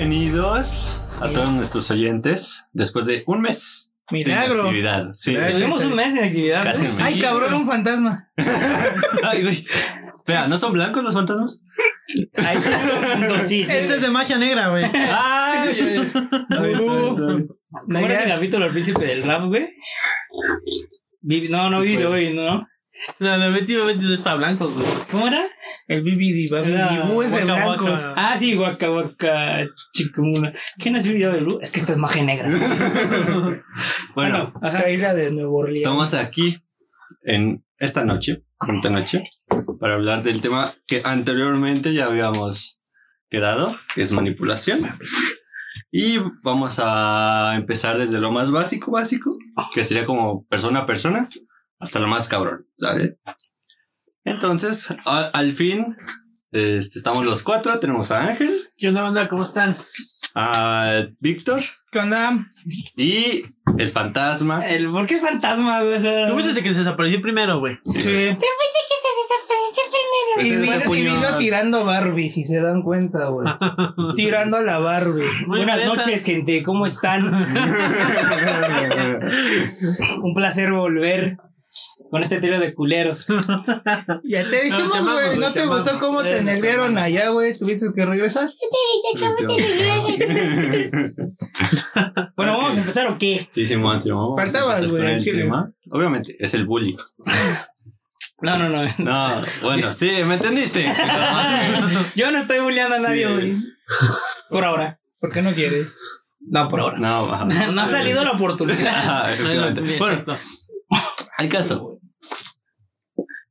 Bienvenidos a todos nuestros oyentes después de un mes de Milagro. actividad. Sí. Tuvimos un mes de actividad. Casi ¿no? un mes. Ay, cabrón, un fantasma. Ay, güey. Espera, ¿no son blancos los fantasmas? Un punto, sí, sí. Este es de macha negra, güey. Ay, ay, ay. Ay, ay, ay. ¿Cómo era ese capítulo al príncipe del rap, güey? No, no vi de hoy, ¿no? No, no, efectivamente no es para blancos, güey. ¿Cómo era? El Era Babu es de Waka blancos. Waka. Ah, sí, guaca, guaca, chicumuna. ¿Qué no es de Blue? Es que esta es magia negra. Bueno, ajá. Traída de Nuevo Orleans. estamos aquí en esta noche, esta noche, para hablar del tema que anteriormente ya habíamos quedado, que es manipulación. Y vamos a empezar desde lo más básico, básico, que sería como persona a persona, hasta lo más cabrón, ¿sale? Entonces, a- al fin, este, estamos los cuatro, tenemos a Ángel, ¿Qué onda, banda? ¿Cómo están? a Víctor ¿Qué onda? y el fantasma. El, ¿Por qué fantasma, güey? O sea, Tú fuiste el que se desapareció primero, güey. Sí. Pues Y es vino, de y vino tirando Barbie, si se dan cuenta, güey. tirando a la Barbie. Muy Buenas noches, gente. ¿Cómo están? Un placer volver con este trío de culeros. Ya te dijimos, No, güey. ¿No te te gustó amamos. cómo te hermano. allá, güey? ¿Tuviste que regresar? Bueno, ¿vamos a empezar o qué? Sí, Simón, Simón. Vamos a Faltabas, güey. Obviamente, es el bully. No, no, no. No, bueno, sí, ¿me entendiste? Yo no estoy bulleando a nadie Sí. hoy. Por ahora. ¿Por qué no quieres? No, por ahora. No, ajá. No ha salido la oportunidad. Efectivamente. Bien, Bueno. Al caso.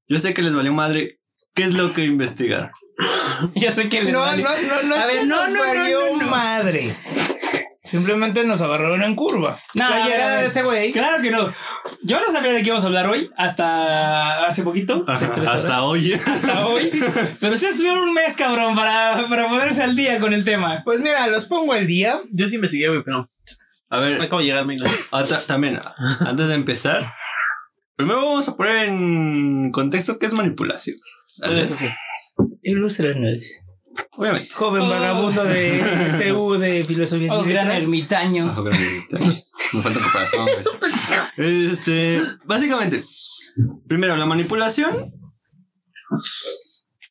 Yo sé que les valió madre. ¿Qué es lo que investigar? Yo sé que les No, vale. no, no, no. A ver, no, nos no, no, valió no, no. madre. Simplemente nos agarraron en curva. No, la a ver, llegada a ver. de este güey. Claro que no. Yo no sabía de qué íbamos a hablar hoy hasta hace poquito. Ajá, hasta hoy. Hasta hoy. Pero ustedes tuvieron un mes, cabrón, para, para ponerse al día con el tema. Pues mira, los pongo al día. Yo sí investigué, güey, pero A ver, acabo de llegar, otra- también, antes de empezar, primero vamos a poner en contexto qué es manipulación. ¿sale? Eso sí. Ilústranos. Obviamente. Joven Oh. vagabundo de CU de filosofía Oh, y gran ermitaño. Bajo granito. Me falta corazón. Este, básicamente, primero, la manipulación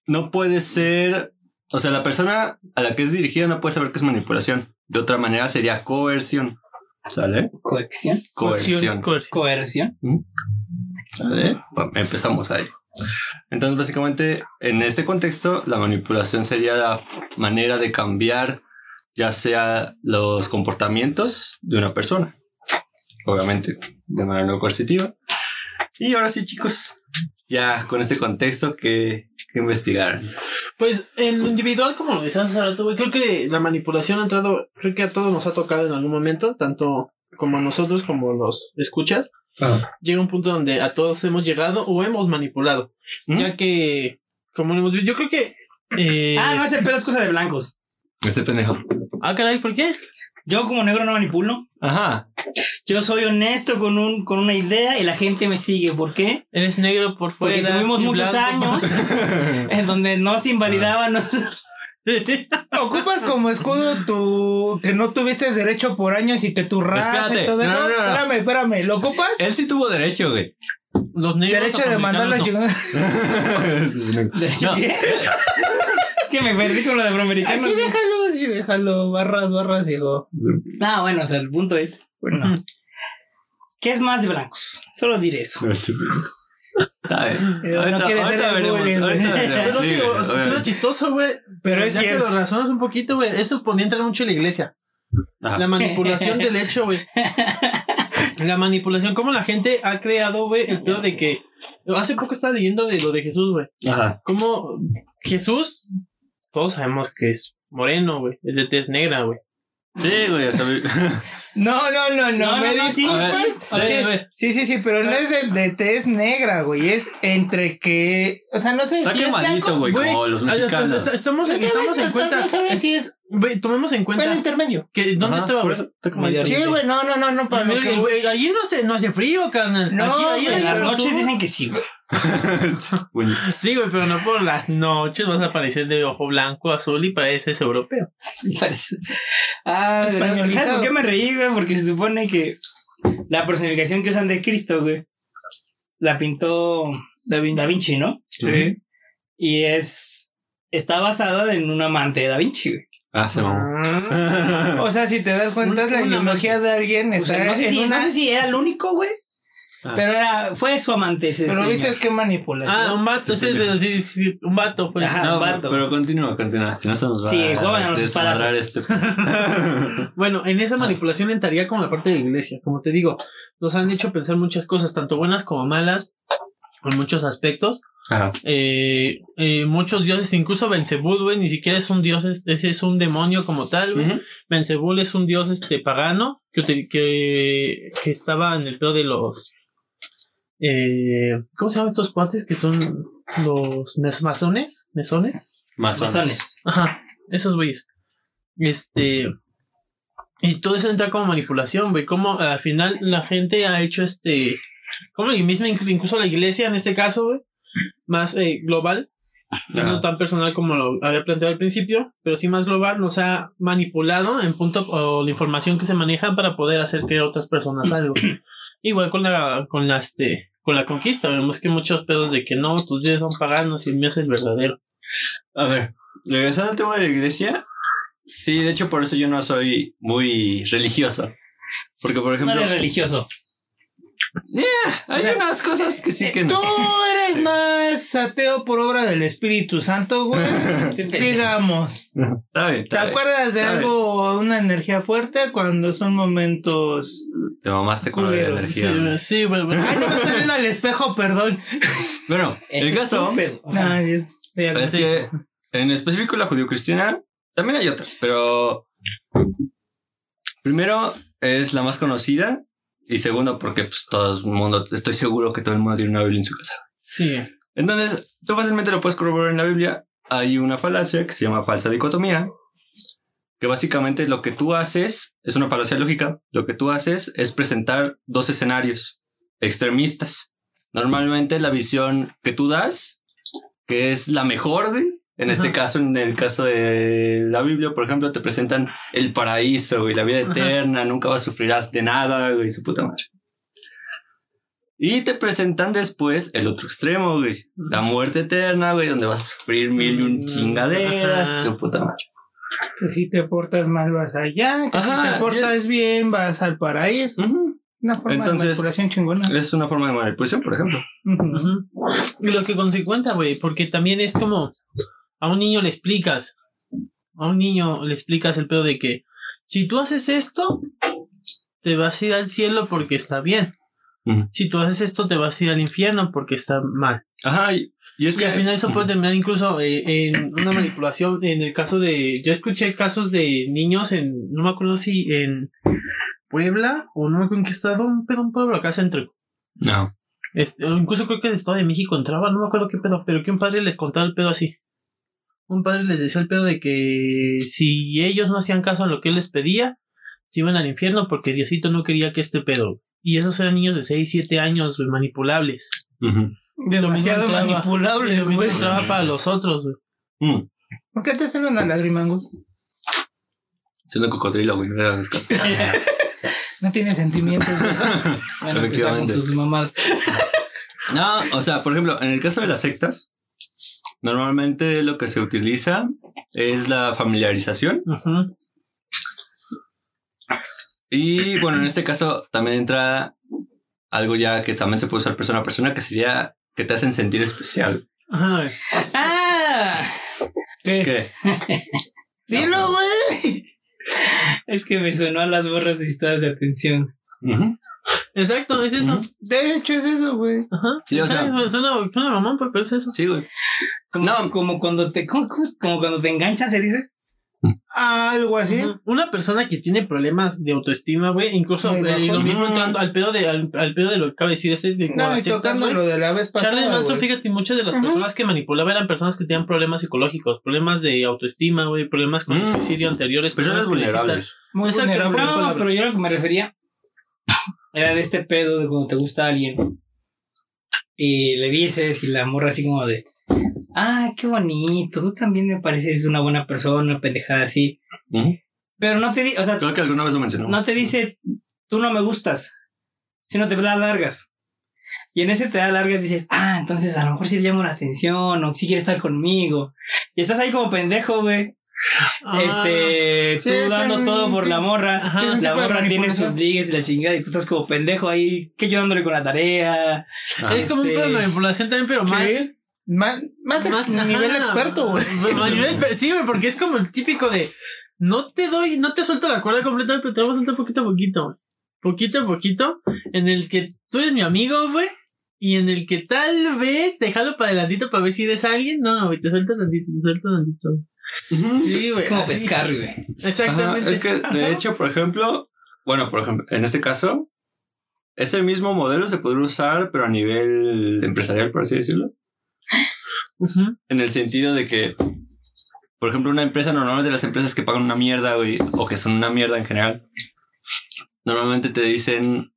no puede ser, o sea, la persona a la que es dirigida no puede saber qué es manipulación. De otra manera sería coerción. ¿Sale? Coacción. Coerción. Coerción. Coerción. ¿Sale? Bueno, empezamos ahí. Entonces, básicamente, en este contexto, la manipulación sería la manera de cambiar ya sea los comportamientos de una persona. Obviamente, de manera no coercitiva. Y ahora sí, chicos, ya con este contexto que, que investigar. Pues en lo individual, como lo decías hace rato, güey, creo que la manipulación ha entrado, creo que a todos nos ha tocado en algún momento, tanto como a nosotros como los escuchas. Llega un punto donde a todos hemos llegado o hemos manipulado. ¿Mm? Ya que, como lo hemos visto, yo creo que. Eh, Ah, no, ese pedo es cosa de blancos. Ese pendejo. Ah, caray, ¿por qué? Yo como negro no manipulo. Ajá. Yo soy honesto con un con una idea y la gente me sigue. ¿Por qué? Eres negro por Porque fuera. tuvimos muchos blanco años en donde no se invalidaban. no se- Ocupas como escudo tu que no tuviste derecho por años y que tu raza Espérate, y todo no, eso. no, no. Espérame, espérame. ¿Lo ocupas? Él sí tuvo derecho, güey. Los negros. Derecho de mandar la afroamericanos chingada. De hecho, No. ¿qué? es que me perdí con lo de afroamericano. Así déjalo, déjalo. Barras, barras, hijo. Ah, bueno, o sea, el punto es. Bueno. ¿Qué es más de blancos? Solo diré eso. Está bien. No Ahorita, veremos. bullying, Ahorita. Pero sí, fue chistoso, güey. Pero es ya que lo razonas un poquito, güey. Eso podía entrar mucho en la iglesia. Ajá. La manipulación del hecho, güey. La manipulación, como la gente ha creado, güey, el pedo de que. Hace poco estaba leyendo de lo de Jesús, güey. Ajá. Como Jesús, todos sabemos que es moreno, güey. Es de tez negra, güey. Sí, güey, o sea, No, no, no, no, No, me no, sí. disculpas. Ver, ver, Sí. Sí, sí, sí, pero no es de, de tez negra, güey. Es entre que. O sea, no sé Está si es quemadito, güey, Güey, como los mexicanos. est- est- Estamos, No estamos en cuenta. no sabes si es. Güey, tomemos en cuenta Bueno, intermedio. que ¿dónde Ajá, estaba? por güey? eso, está. Sí, güey, no, no, no, no, para Mira, que güey, allí no, se, no hace frío, carnal. No, Aquí, ahí güey, En las noches dicen que sí, güey. Sí, güey, pero no por las noches vas a aparecer de ojo blanco, azul y pareces europeo. Parece. Ah. ¿sabes por qué me reí, güey? Porque se supone que la personificación que usan de Cristo, güey, la pintó Da Vinci, ¿no? Sí. Y es. Está basada en un amante de Da Vinci, güey. Ah, se mamó. O sea, si te das cuenta, Una- la una ideología de alguien O está sea, no, sé en si, una. no sé si era el único, güey. Ah. Pero era, fue su amante ese Pero señor. viste qué manipulación. Ah, un vato, ese es de- sí, sí, un vato fue. Ajá. No, vato. pero continúa, continúa. Si no se nos va Sí, a juegan a los desmadrar espadazos. este. Bueno, en esa manipulación entraría como la parte de la iglesia. Como te digo, nos han hecho pensar muchas cosas, tanto buenas como malas, en muchos aspectos. Ajá. Eh, eh, muchos dioses, incluso Belzebú, güey, ni siquiera es un dios, es- ese es un demonio como tal, güey. Ujú. Belzebú es un dios este pagano que, que, que estaba en el peor de los. Eh, ¿Cómo se llaman estos cuates que son los mes- masones? ¿Mesones? Masones. Masones. Ajá, esos güeyes. Este. Y todo eso entra como manipulación, güey. Como al final la gente ha hecho este. Como y misma, inclu- incluso la iglesia en este caso, güey. Más eh, global. No tan personal como lo había planteado al principio, pero sí más global, nos ha manipulado en punto o la información que se maneja para poder hacer creer a otras personas algo. Igual con la, con la este, con la conquista, vemos que muchos pedos de que no, tus dioses son paganos y el mío es el verdadero. A ver, regresando al tema de la iglesia. Sí, de hecho, por eso yo no soy muy religioso. Porque, por No ejemplo, eres religioso. Hay o sea, unas cosas que sí que Tú no. eres más ateo por obra del Espíritu Santo, güey. Digamos. Está bien, ¿Te está acuerdas de algo, una energía fuerte cuando son momentos. Te mamaste con la. Sí, energía. sí, güey, güey. Ay, no me estoy viendo al espejo, perdón. Bueno, el caso es- ya- es que en específico la judio-cristiana, también hay otras, pero primero es la más conocida y segundo porque pues, todo el mundo, estoy seguro que todo el mundo tiene una Biblia en su casa. Sí. Entonces, tú fácilmente lo puedes corroborar en la Biblia. Hay una falacia que se llama falsa dicotomía, que básicamente lo que tú haces es una falacia lógica. Lo que tú haces es presentar dos escenarios extremistas. Normalmente la visión que tú das, que es la mejor, güey, en este Ajá. caso, en el caso de la Biblia, por ejemplo, te presentan el paraíso y la vida Ajá. eterna, nunca vas a sufrirás de nada, güey, su puta madre. Y te presentan después el otro extremo, güey. La muerte eterna, güey, donde vas a sufrir mil y un chingaderas, Ajá. su puta madre. Que si te portas mal vas allá, que Ajá, si te portas bien vas al paraíso. Una forma Entonces- de manipulación chingona. Es una forma de manipulación, por ejemplo. Y lo que consecuenta, güey, porque también es como a un niño le explicas, a un niño le explicas el pedo de que si tú haces esto, te vas a ir al cielo porque está bien. Si tú haces esto, te vas a ir al infierno porque está mal. Ajá, y, y es Y que al final eso puede terminar incluso eh, en una manipulación. En el caso de. Yo escuché casos de niños en. No me acuerdo si en Puebla o no me acuerdo en qué estado. Un pedo, un pueblo acá centro. No. Este, incluso creo que el Estado de México entraba, no me acuerdo qué pedo, pero que un padre les contaba el pedo así. Un padre les decía el pedo de que si ellos no hacían caso a lo que él les pedía, se iban al infierno porque Diosito no quería que este pedo. Y esos eran niños de 6, 7 años, güey, manipulables. Ujú. Demasiado Lo mismo manipulables, güey. para los otros, güey. Mm. ¿Por qué te sale una lágrima, Angus? Siendo cocodrilo, güey. no tiene sentimientos. Bueno, con sus mamás. No, o sea, por ejemplo, en el caso de las sectas, normalmente lo que se utiliza es la familiarización. Y bueno, en este caso también entra algo ya que también se puede usar persona a persona, que sería que te hacen sentir especial. ¡Ah! ¿Qué? ¿Qué? Dilo, güey. Es que me sonó a las borras necesitadas de atención. Ujú. Exacto, es eso. De hecho, es eso, güey. Ajá. Sí, o sea- suena, suena mamón, pero es eso. Sí, güey. Como, No. como cuando te como, cuando te enganchan, se dice. Algo así. Una persona que tiene problemas de autoestima, güey, incluso eh, lo bajos. mismo entrando al pedo de al, al pedo de lo que acaba de decir este de No, y tocando lo de la vez pasada. Charles Manson, güey. fíjate, muchas de las personas que manipulaba eran personas que tenían problemas psicológicos, problemas de autoestima, güey, problemas con el Mm. suicidio anteriores, Personas vulnerables. Muy Exacto, vulnerable. No, pero yo lo que me refería era de este pedo de cuando te gusta alguien y le dices y la morra así como de, ah, qué bonito, tú también me pareces una buena persona, una pendejada así. Pero no te di, o sea, Creo que alguna vez lo mencionamos. no te dice, tú no me gustas, sino te da largas. Y en ese te da largas dices, ah, entonces a lo mejor sí le llamo la atención o sí quiere estar conmigo. Y estás ahí como pendejo, güey. Ah, este, Sí, tú dando un todo por la morra. Ajá. La morra tiene sus ligues y la chingada y tú estás como pendejo ahí, que yo dándole con la tarea. Ah, es como un este- pedo de manipulación también, pero más. Sí. Más, más, ajá, nivel experto, güey. a sí, güey, porque es como el típico de no te doy, no te suelto la cuerda completa, pero te voy a soltar poquito a poquito, güey. Poquito a poquito, en el que tú eres mi amigo, güey. Y en el que tal vez te jalo para adelantito para ver si eres alguien. No, no, güey, te suelto tantito, te suelto tantito. Ujú. Sí, güey. Es como así. pescar, güey. Exactamente. Ajá, Es que, de hecho, por ejemplo, bueno, por ejemplo, en este caso, ese mismo modelo se podría usar, pero a nivel empresarial, por así decirlo. En el sentido de que, por ejemplo, una empresa, normalmente las empresas que pagan una mierda, güey, o que son una mierda en general, normalmente te dicen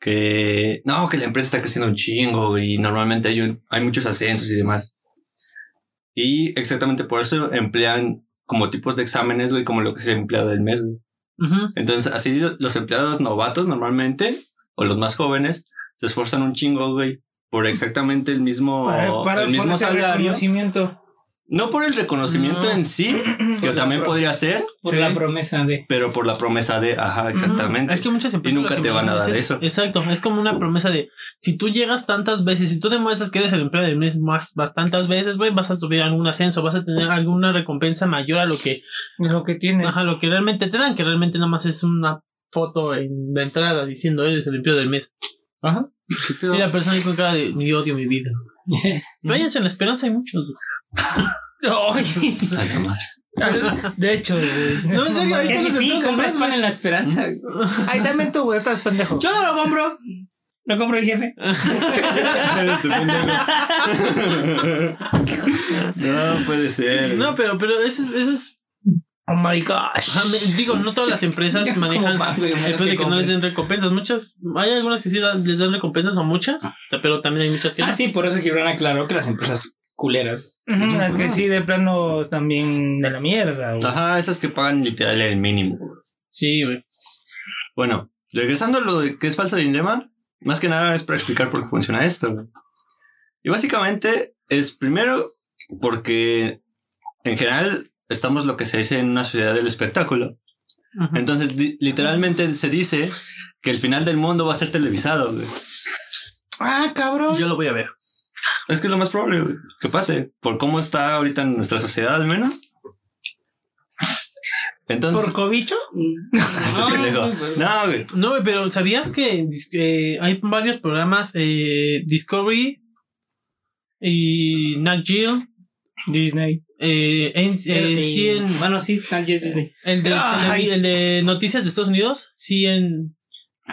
que no, que la empresa está creciendo un chingo, y normalmente hay, un- hay muchos ascensos y demás. Y exactamente por eso emplean como tipos de exámenes, güey, como lo que es el empleado del mes, güey. Entonces, así los empleados novatos normalmente, o los más jóvenes, se esfuerzan un chingo, güey, por exactamente el mismo, Para, para, el mismo salario. reconocimiento. No por el reconocimiento No. en sí, que también podría ser, Por Sí. la promesa de. pero por la promesa de, ajá, exactamente. Es que muchas empresas. Y nunca te van a dar es- eso. Exacto. Es como una promesa de si tú llegas tantas veces, si tú demuestras que eres el empleado del mes más bastantes veces, güey, vas a subir algún ascenso, vas a tener alguna recompensa mayor a lo que, Lo que tiene. ajá, lo que realmente te dan, que realmente nada más es una foto en la entrada diciendo eres el empleado del mes. Ajá. Y la persona con cara de mi odio mi vida. Váyanse en la esperanza hay muchos. güey. De hecho, güey. No, en serio, ahí están los difícil, empleados del compras mes, pan güey. en la esperanza. Ahí también tú, güey, estás pendejo. Yo no lo compro. Lo compro el jefe. Este pendejo. no puede ser. No, pero, pero eso es, eso es Oh my gosh. Ajá, me- digo, no todas las empresas Como manejan pan, güey, el menos pedo de que que no les compren. den recompensas. Muchas, hay algunas que sí dan- les dan recompensas o muchas, pero también hay muchas que no. Ah, sí, por eso Gibran aclaró que las empresas culeras. Ujú, Es que sí, de plano también de la mierda, güey. Ajá, esas que pagan literal el mínimo. Sí, güey. Bueno, regresando a lo de que es falso dilema, más que nada es para explicar por qué funciona esto. güey. Y básicamente es primero porque en general estamos lo que se dice en una sociedad del espectáculo. Entonces, li- literalmente se dice que el final del mundo va a ser televisado. güey. Ah, cabrón. Yo lo voy a ver. Es que es lo más probable güey, que pase, por cómo está ahorita en nuestra sociedad al menos. Entonces, ¿Por cobicho? No, pendejo. no, güey. No, güey, pero ¿sabías que eh, hay varios programas eh, Discovery y Nat Geo? Disney. Eh, en, eh, Eh, sí en- Bueno, sí, Disney. el, de, Ay. el de noticias de Estados Unidos, sí en,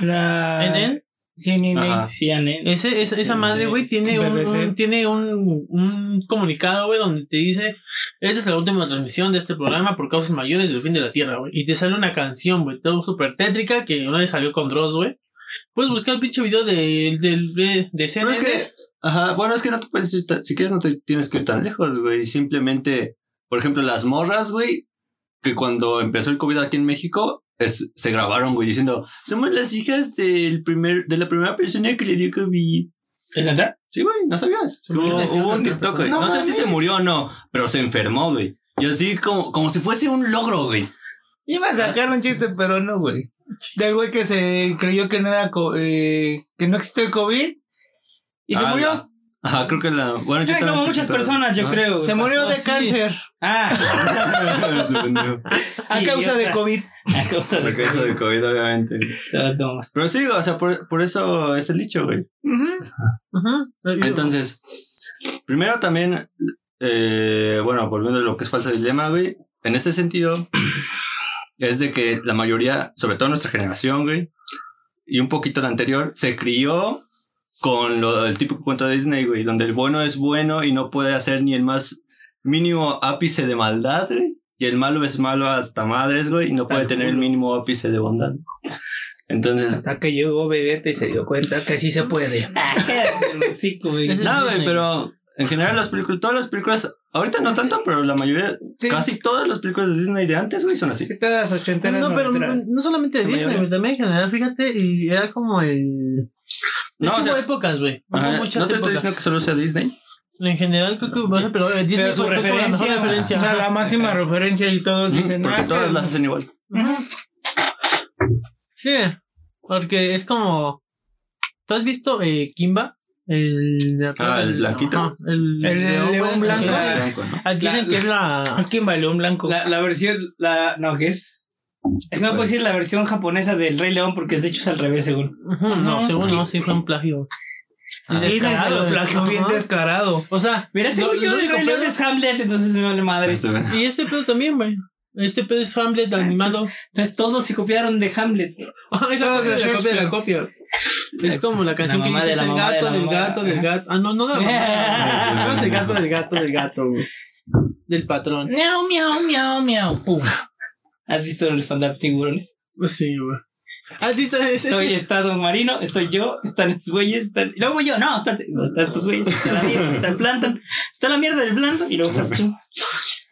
La... en CNN. Sí, Anel. Ese, esa, esa madre, güey, tiene un, tiene un, un comunicado, güey, donde te dice, esta es la última transmisión de este programa por causas mayores del fin de la Tierra, güey. Y te sale una canción, güey, todo súper tétrica, que una vez salió con Dross, güey. Puedes buscar el pinche video de, del de, de Pero es CNN. que, ajá, bueno, es que no te puedes ir, tan- si quieres no te tienes que ir tan lejos, güey. Simplemente, por ejemplo, las morras, güey, que cuando empezó el COVID aquí en México, es- se grabaron, güey, diciendo, somos las hijas del primer, de la primera persona que le dio COVID. ¿Es neta? Sí, güey, no sabías. Hubo, un TikTok, güey. No, No sé si se murió o no, pero se enfermó, güey. Y así como, como si fuese un logro, güey. Iba a sacar un chiste, pero no, güey. Del güey que se creyó que no era co- eh, que no existe el COVID y se Ah, murió. Ajá, creo que la. Bueno, yo como muchas personas, yo Ah. creo. Se murió de así. cáncer Ah, a causa de. COVID. a causa de La cabeza de COVID, obviamente. Pero sí, o sea, por, por eso es el dicho, güey. Ujú. Ujú. Entonces, primero también, eh, bueno, volviendo a lo que es falso dilema, güey. en este sentido, es de que la mayoría, sobre todo nuestra generación, güey, y un poquito la anterior, se crió con lo, el típico cuento de Disney, güey, donde el bueno es bueno y no puede hacer ni el más mínimo ápice de maldad, güey. Y el malo es malo hasta madres, güey, y no puede tener el mínimo ápice de bondad. Entonces, Hasta que llegó Vegeta y se dio cuenta que sí se puede. sí, güey. No, güey, pero en general las películas, todas las películas, ahorita no tanto, pero la mayoría, Sí. casi todas las películas de Disney de antes, güey, son así. Sí, todas ochenteras. No, pero no, no solamente de La Disney, mayoría. también en general, fíjate, y era como el. No, es que o sea- hubo épocas, güey. No te estoy épocas. diciendo que solo sea Disney. En general, creo que. Bueno, pero Disney Pero su fue como la mejor referencia, O referencia. sea, la máxima referencia y todos dicen, Porque "Ah, todas que- las hacen igual. Sí, porque es como. ¿Tú has visto eh, Kimba? El, de acá Ah, el blanquito. ajá, el, El león blanco. que blanco, ¿no? Aquí La- dicen que es la. Es que León Blanco. La, la versión, la, no, ¿qué es? Es que no puedo decir la versión japonesa del Rey León porque es de hecho es al revés, según. No, según no, sí fue un plagio. Se descarado, ajá. bien descarado. O sea, Mira, según yo, el Rey León es Hamlet, entonces me vale madre. Este. Y este pedo también, güey. Este pedo es Hamlet animado. Entonces todos se copiaron de Hamlet. Ah, es la Todos copia de de la copia de la Shakespeare. copia. Es como la canción La que mamá dice de es la el gato del gato del gato. Ah, no, no de la mamá. No, es el gato del gato del gato, güey. Del patrón. Miau, miau, miau, miau. ¿Has visto el espantar tiburones? Sí, güey. Ah, sí, está ese. Estoy estado marino, estoy yo, están estos güeyes, están... y luego yo, no, espérate, no, están estos güeyes, está la mierda, está el plancton, está la mierda del plancton y luego estás tú.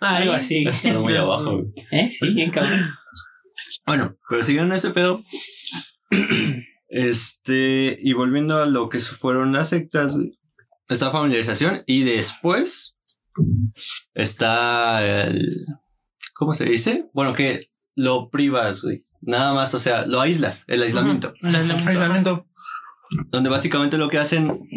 Algo así. Está muy abajo, güey. ¿Eh? Sí, bien cabrón. Bueno, pero siguiendo este pedo. Este, y volviendo a lo que fueron las sectas, está familiarización y después está el. ¿Cómo se dice? Bueno, que lo privas, güey. Nada más, o sea, lo aíslas, el aislamiento. Aislamiento. Donde básicamente lo que hacen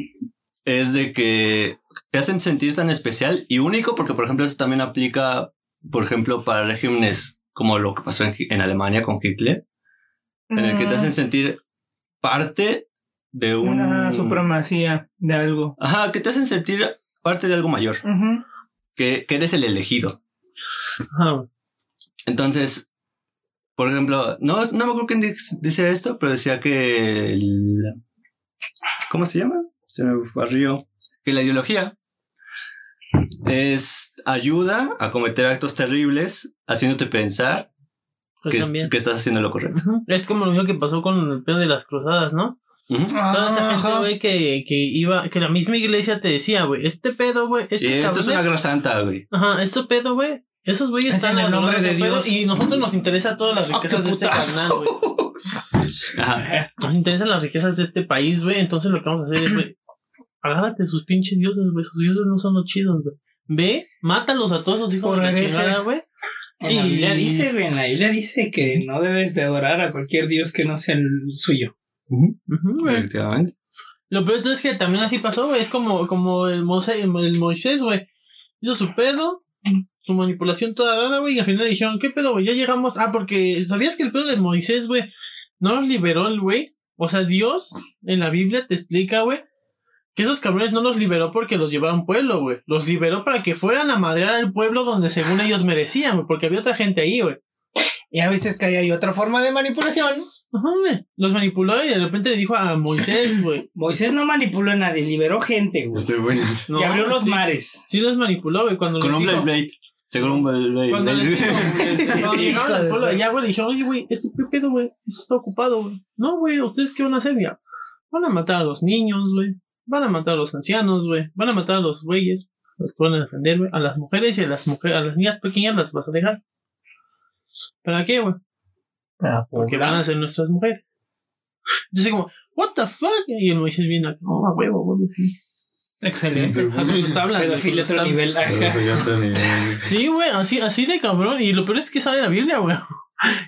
es de que te hacen sentir tan especial y único, porque por ejemplo eso también aplica, por ejemplo, para regímenes como lo que pasó en, en Alemania con Hitler, en el que te hacen sentir parte de un... Una supremacía de algo. Ajá, que te hacen sentir parte de algo mayor, que, que eres el elegido. Entonces, por ejemplo, no, no me acuerdo quién dice- dice esto, pero decía que el... ¿Cómo se llama? Se me barrió. Que la ideología es ayuda a cometer actos terribles, haciéndote pensar Pues que, estás haciendo lo correcto. Es como lo mismo que pasó con el pedo de las cruzadas, ¿no? Ujú. Toda esa gente, güey, que, que iba, que la misma iglesia te decía, güey, este pedo, güey, estos Y esto es una guerra santa, güey. Ajá, este pedo, güey, esos güeyes Es están en el nombre de pedo Dios. Y nosotros nos interesa todas las Ah, riquezas de este carnal, güey. Nos interesan las riquezas de este país, güey. Entonces lo que vamos a hacer es, güey, agárrate sus pinches dioses, güey. Sus dioses no son los chidos, güey. Ve, mátalos a todos esos hijos Por de la chingada, güey. En la Y- Biblia dice, güey, en la Biblia dice que no debes de adorar a cualquier dios que no sea el suyo. Efectivamente. Lo peor es que también así pasó, güey. Es como, como el, Mose- el Moisés, güey. Hizo su pedo, su manipulación toda rara, güey. Y al final dijeron, ¿qué pedo, güey? Ya llegamos. Ah, porque ¿sabías que el pedo de Moisés, güey, no los liberó el güey? O sea, Dios en la Biblia te explica, güey, que esos cabrones no los liberó porque los llevaron a un pueblo, güey. Los liberó para que fueran a madrear al pueblo donde según ellos merecían, güey. Porque había otra gente ahí, güey. Ya viste que ahí hay otra forma de manipulación. Ajá, güey. Los manipuló y de repente le dijo a Moisés, güey. Moisés no manipuló a nadie, liberó gente, güey. Este güey. No, y abrió los sí. mares. Sí los manipuló, güey. Cuando Con les un dijo- Blade Blade. Seguro un Blade Blade. Cuando les llegaron al pueblo allá, güey, le dijeron, oye, güey, este qué pedo, güey, eso está ocupado, güey. No, güey, ¿ustedes qué van a hacer? Ya, van a matar a los niños, güey. Van a matar a los ancianos, güey. Van a matar a los güeyes, los que van a defender, güey. A las mujeres y a las mujeres, a las niñas pequeñas las vas a dejar. ¿Para qué, güey? Porque van a ser nuestras mujeres. Yo soy como, what the fuck? Y el Moisés viene acá, oh, a huevo, huevo, sí. Excelente. Ah, tus tablas, güey, Pedofilia con otro nivel. Sí, güey, así, así de cabrón. Y lo peor es que sale en la Biblia, güey.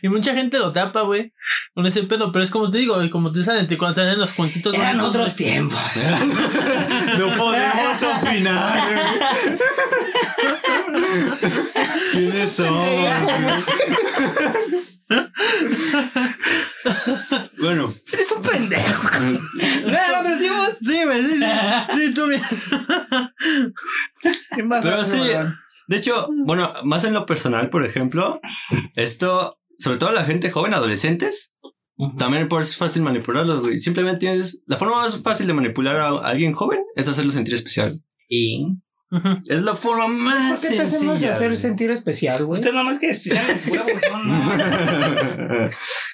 Y mucha gente lo tapa, güey, con ese pedo. Pero es como te digo, como te salen, te- cuando salen los cuentitos Eran bonitos, otros güey. tiempos. No podemos opinar. ¿Quiénes somos? bueno, Eres un pendejo. ¿No lo decimos? Sí, güey, sí, sí. Sí, tú bien. ¿Qué más Pero sí. De hecho, bueno, más en lo personal, por ejemplo, esto, sobre todo la gente joven, adolescentes, también por eso es fácil manipularlos, güey. Simplemente tienes, la forma más fácil de manipular a alguien joven es hacerlo sentir especial. Y Es la forma más ¿Por qué te hacemos sencilla. hacer güey. sentir especial, güey? usted nomás que especial los huevos. ¿no?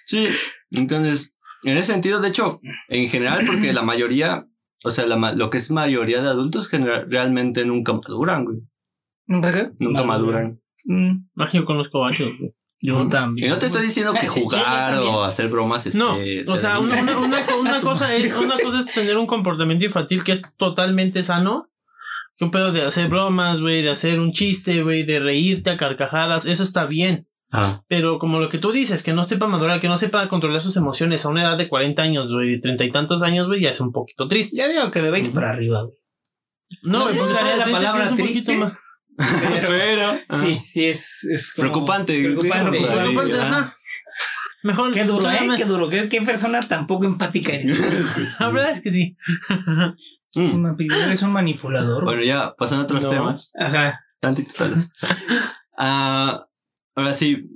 sí, entonces, en ese sentido, de hecho, en general, porque la mayoría, o sea, la, lo que es mayoría de adultos genera- realmente nunca maduran, güey. ¿Nunca qué? Nunca Maduran. maduran. Ah, yo conozco varios, güey. Yo Y también. no te estoy diciendo que jugar o hacer bromas No, este, o sea sea, de una, niño. una, una co- una cosa es, una cosa es tener un comportamiento infantil que es totalmente sano. Que un pedo de hacer bromas, güey, de hacer un chiste, güey, de reírte a carcajadas, eso está bien. Ah, Pero como lo que tú dices, que no sepa madurar, que no sepa controlar sus emociones a una edad de 40 años, güey, de treinta y tantos años, güey, ya es un poquito triste. Ya digo que de 20 para arriba, güey. No, Yo usaría la 30 palabra un triste. más- pero Sí, sí, es, es como Preocupante, Preocupante. Pero ah. ajá. Mejor. Qué duro, ¿eh? Qué duro. Qué, qué persona tan poco empática eres. La verdad es que sí. Mm. Eres un manipulador. Bueno, ya pasando a otros No. temas. Ajá. Tantito talos. Ah, ahora sí,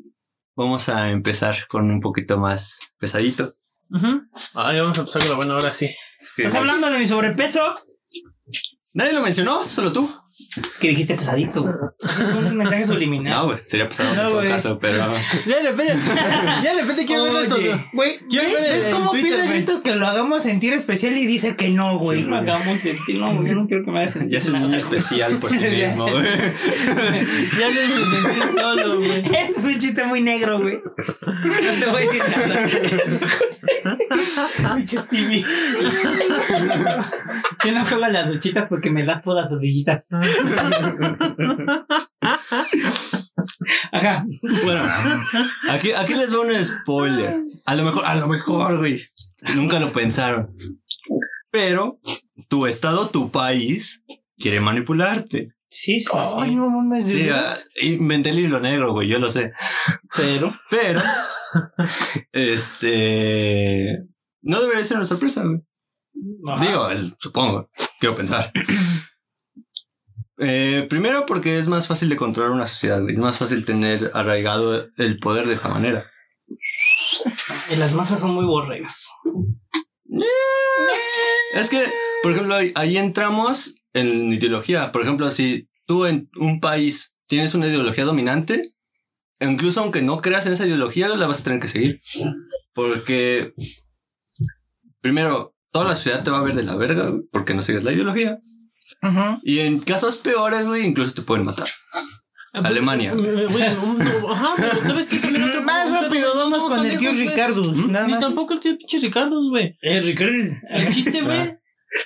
vamos a empezar con un poquito más pesadito. Ujú. Ay, vamos a empezar con la buena ahora sí. Es que- ¿Estás hablando de mi sobrepeso? Nadie lo mencionó, solo tú. Es que dijiste pesadito. güey. Es un mensaje subliminal. No, güey, sería pesado No, en todo güey. caso, pero. Ya de repente, ya de repente quiero ver esto. Güey. Güey, ¿ves, cómo pide güey. gritos que lo hagamos sentir especial y dice que no, güey? No hagamos sentir, no, yo no quiero que me hagas sentir Ya es un niño especial por sí mismo, güey. Ya me sentir solo, güey. Ese es un chiste muy negro, güey. No te voy a decir nada. Pinches TV. Yo no juego a las duchitas porque me da todas las duchitas. Ajá. Bueno, aquí, aquí les voy un spoiler. A lo mejor, a lo mejor, güey. Nunca lo pensaron. Pero tu estado, tu país, quiere manipularte. Sí, sí. Ay, no mames. Sí, ¿de ah, inventé el hilo negro, güey, yo lo sé. Pero. Pero, este. No debería ser una sorpresa, güey. Ajá. Digo, el- supongo, quiero pensar. Eh, primero porque es más fácil de controlar una sociedad, güey. Es más fácil tener arraigado el poder de esa manera. Y las masas son muy borregas. Es que, por ejemplo, ahí, ahí entramos en ideología. Por ejemplo, si tú en un país tienes una ideología dominante, incluso aunque no creas en esa ideología, la vas a tener que seguir. Porque, primero, toda la sociedad te va a ver de la verga güey, porque no sigues la ideología. Ajá. Y en casos peores, güey, incluso te pueden matar. Alemania. Más rápido, vamos con el tío. Ricardo. Nada Ni tampoco el tío pinche Ricardo, güey. Eh, Ricardo. El chiste, güey.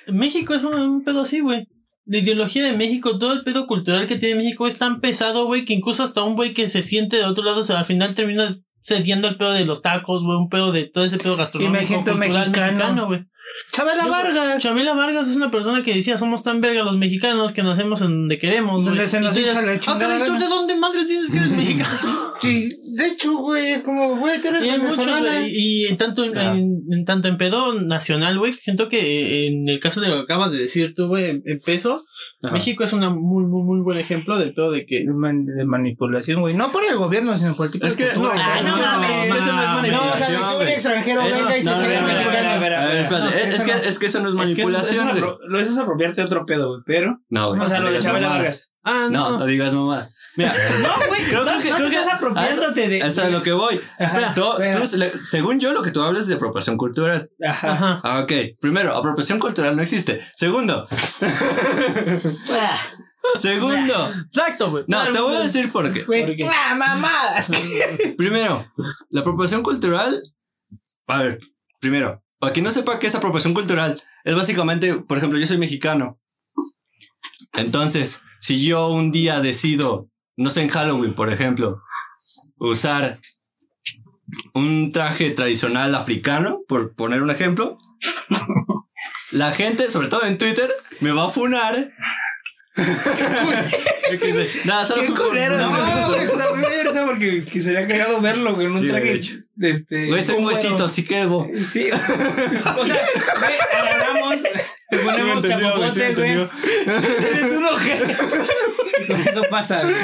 México es un, un pedo así, güey. La ideología de México, todo el pedo cultural que tiene México es tan pesado, güey, que incluso hasta un güey que se siente de otro lado, o sea, al final termina cediendo al pedo de los tacos, güey, un pedo de todo ese pedo gastronómico. siento cultural mexicano. güey. Chabela Yo- Vargas. Chabela Vargas es una persona que decía, somos tan verga los mexicanos que nacemos en donde queremos. Donde se nos hincha la "Ah, chingada ¿tú gana". de dónde madres dices que eres mexicano? Sí, de hecho, güey, es como, güey, tú eres Y venezolana. güey, y, en tanto en, Ajá. en- en tanto en pedo nacional, güey, siento que eh, en el caso de lo que acabas de decir tú, güey, en, en peso, Ajá. México es un muy, muy, muy buen ejemplo del pedo de que De man- de manipulación, güey. No por el gobierno, sino por el tipo Es de que, no, cultura, es güey. que no, no, mames, eso no es No, o sea, de manipulación, que un güey. extranjero Eso- venga y se no, no, sienta no, no, mexicano. no, no, no, A ver, espérate, No, es, es eso que, no. es que eso no es Es que eso es manipulación, apro- lo- eso es apropiarte de otro pedo, güey. Pero. No, güey. O sea, no lo de Chabela. Vargas. ah, No, no, no digas mamás. Mira, No, güey. creo, no, creo que, no creo te que estás apropiándote de. hasta lo que voy. Ajá. Tú- según yo, lo que tú hablas es de apropiación cultural. Ajá. Ah, ok. Primero, apropiación cultural no existe. Segundo, segundo. Exacto, güey. No, te voy a decir por qué. ¿Por qué? ¡ah, mamadas! Primero, la apropiación cultural. A ver, primero, para quien no sepa qué es apropiación cultural, es básicamente, por ejemplo, yo soy mexicano. Entonces, si yo un día decido, no sé, en Halloween, por ejemplo, usar un traje tradicional africano, por poner un ejemplo, la gente, sobre todo en Twitter, me va a funar. Nada, solo fue culero, No, no, güey. O sea, a mí me interesa porque que sería cagado verlo, güey, en un Sí, de traje. hecho. Este. Güey, soy un huesito, así quedo. Sí. O sea, güey, agarramos, le ponemos chapopote, güey. Eres un ojete. Eso pasa, güey.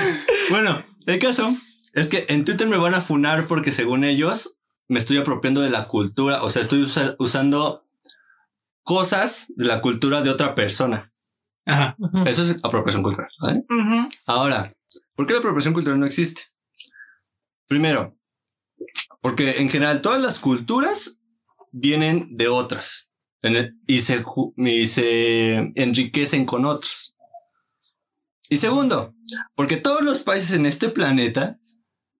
Bueno, el caso es que en Twitter me van a funar porque según ellos me estoy apropiando de la cultura, o sea, estoy usa- usando cosas de la cultura de otra persona. Ajá. Eso es apropiación cultural. Ahora, ¿por qué la apropiación cultural no existe? Primero, porque en general todas las culturas vienen de otras en el- y, se, ju- y se enriquecen con otras. Y segundo, porque todos los países en este planeta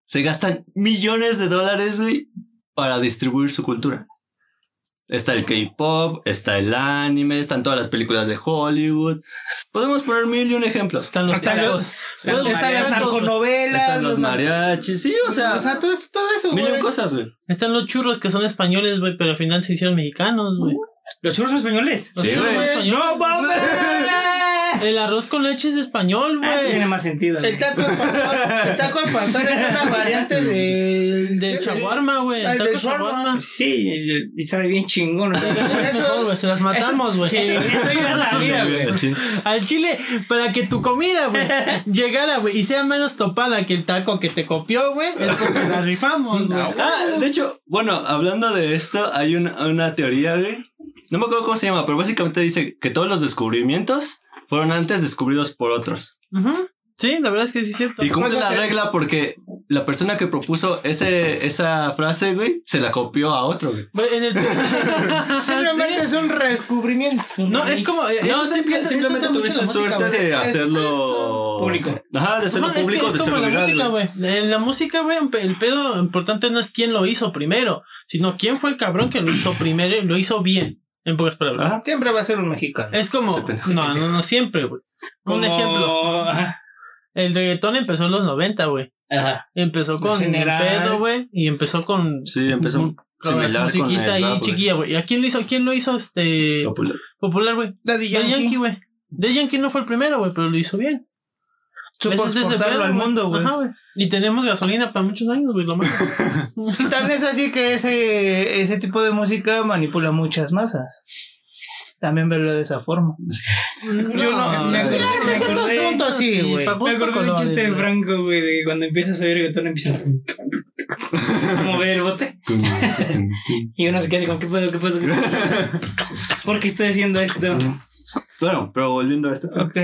se gastan millones de dólares güey, para distribuir su cultura. Está el K-pop, está el anime, están todas las películas de Hollywood. Podemos poner mil y un ejemplos. Están los Están los- Están Los Están las narconovelas. Están los mariachis, sí, o sea, O sea, todo, eso- todo eso, mil y un cosas, güey. Están los churros que son españoles, güey, pero al final se hicieron mexicanos, güey. Los churros españoles. Los Sí, churros güey. españoles. No, vamos. El arroz con leche es español, Ah, Tiene güey. más sentido. güey. El taco de pastor, el taco de pastor es una variante de... Del chaguarma, güey. El taco shawarma. Sí, y- sabe bien chingón. o sea, No, güey, se las matamos, güey. Sí, eso yo ya sabía, güey. Al chile, para que tu comida, güey, llegara, güey, y sea menos topada que el taco que te copió, güey, es porque la rifamos, güey. Ah, de hecho, bueno, hablando de esto, hay una, una teoría, güey. No me acuerdo cómo se llama, pero básicamente dice que todos los descubrimientos fueron antes descubridos por otros. Sí, la verdad es que sí es cierto. Y cumple Pues, la regla porque la persona que propuso ese, esa frase, güey, se la copió a otro, güey. Simplemente es un redescubrimiento. No, es como... eh, No, es- simplemente tuviste música, suerte de hacerlo Público. Ajá, de hacerlo Ajá, es que público, es de como la música, güey. güey. En la música, güey, el pedo importante no es quién lo hizo primero, sino quién fue el cabrón que lo hizo primero y lo hizo bien, en pocas palabras. Ajá. Siempre va a ser un mexicano. Es como... No, no, no, siempre, güey. Un Como- ejemplo. Ajá. El reggaetón empezó en los 90, güey. Ajá. Empezó con general. pedo, güey, y empezó con... Sí, empezó con la similar con musiquita el ahí rap, chiquilla, güey. ¿Y a quién lo hizo? ¿Quién lo hizo este Popular. popular, güey? Daddy De Yankee. Yankee, güey. De Yankee no fue el primero, güey, pero lo hizo bien. Supo Ese es ese exportarlo al mundo, güey. Y tenemos gasolina para muchos años, güey, lo más. Y tal es así que ese, ese tipo de música manipula muchas masas. También verlo de esa forma. Yo no. me acordé, tonto así, güey. Me acordé de un chiste de. Franco, güey, de cuando empiezas a ver reggaetón empiezan a mover el bote. Y uno se queda así como, ¿qué puedo, qué puedo, qué puedo? ¿Por qué estoy haciendo esto? Bueno, pero volviendo a esto. Ok.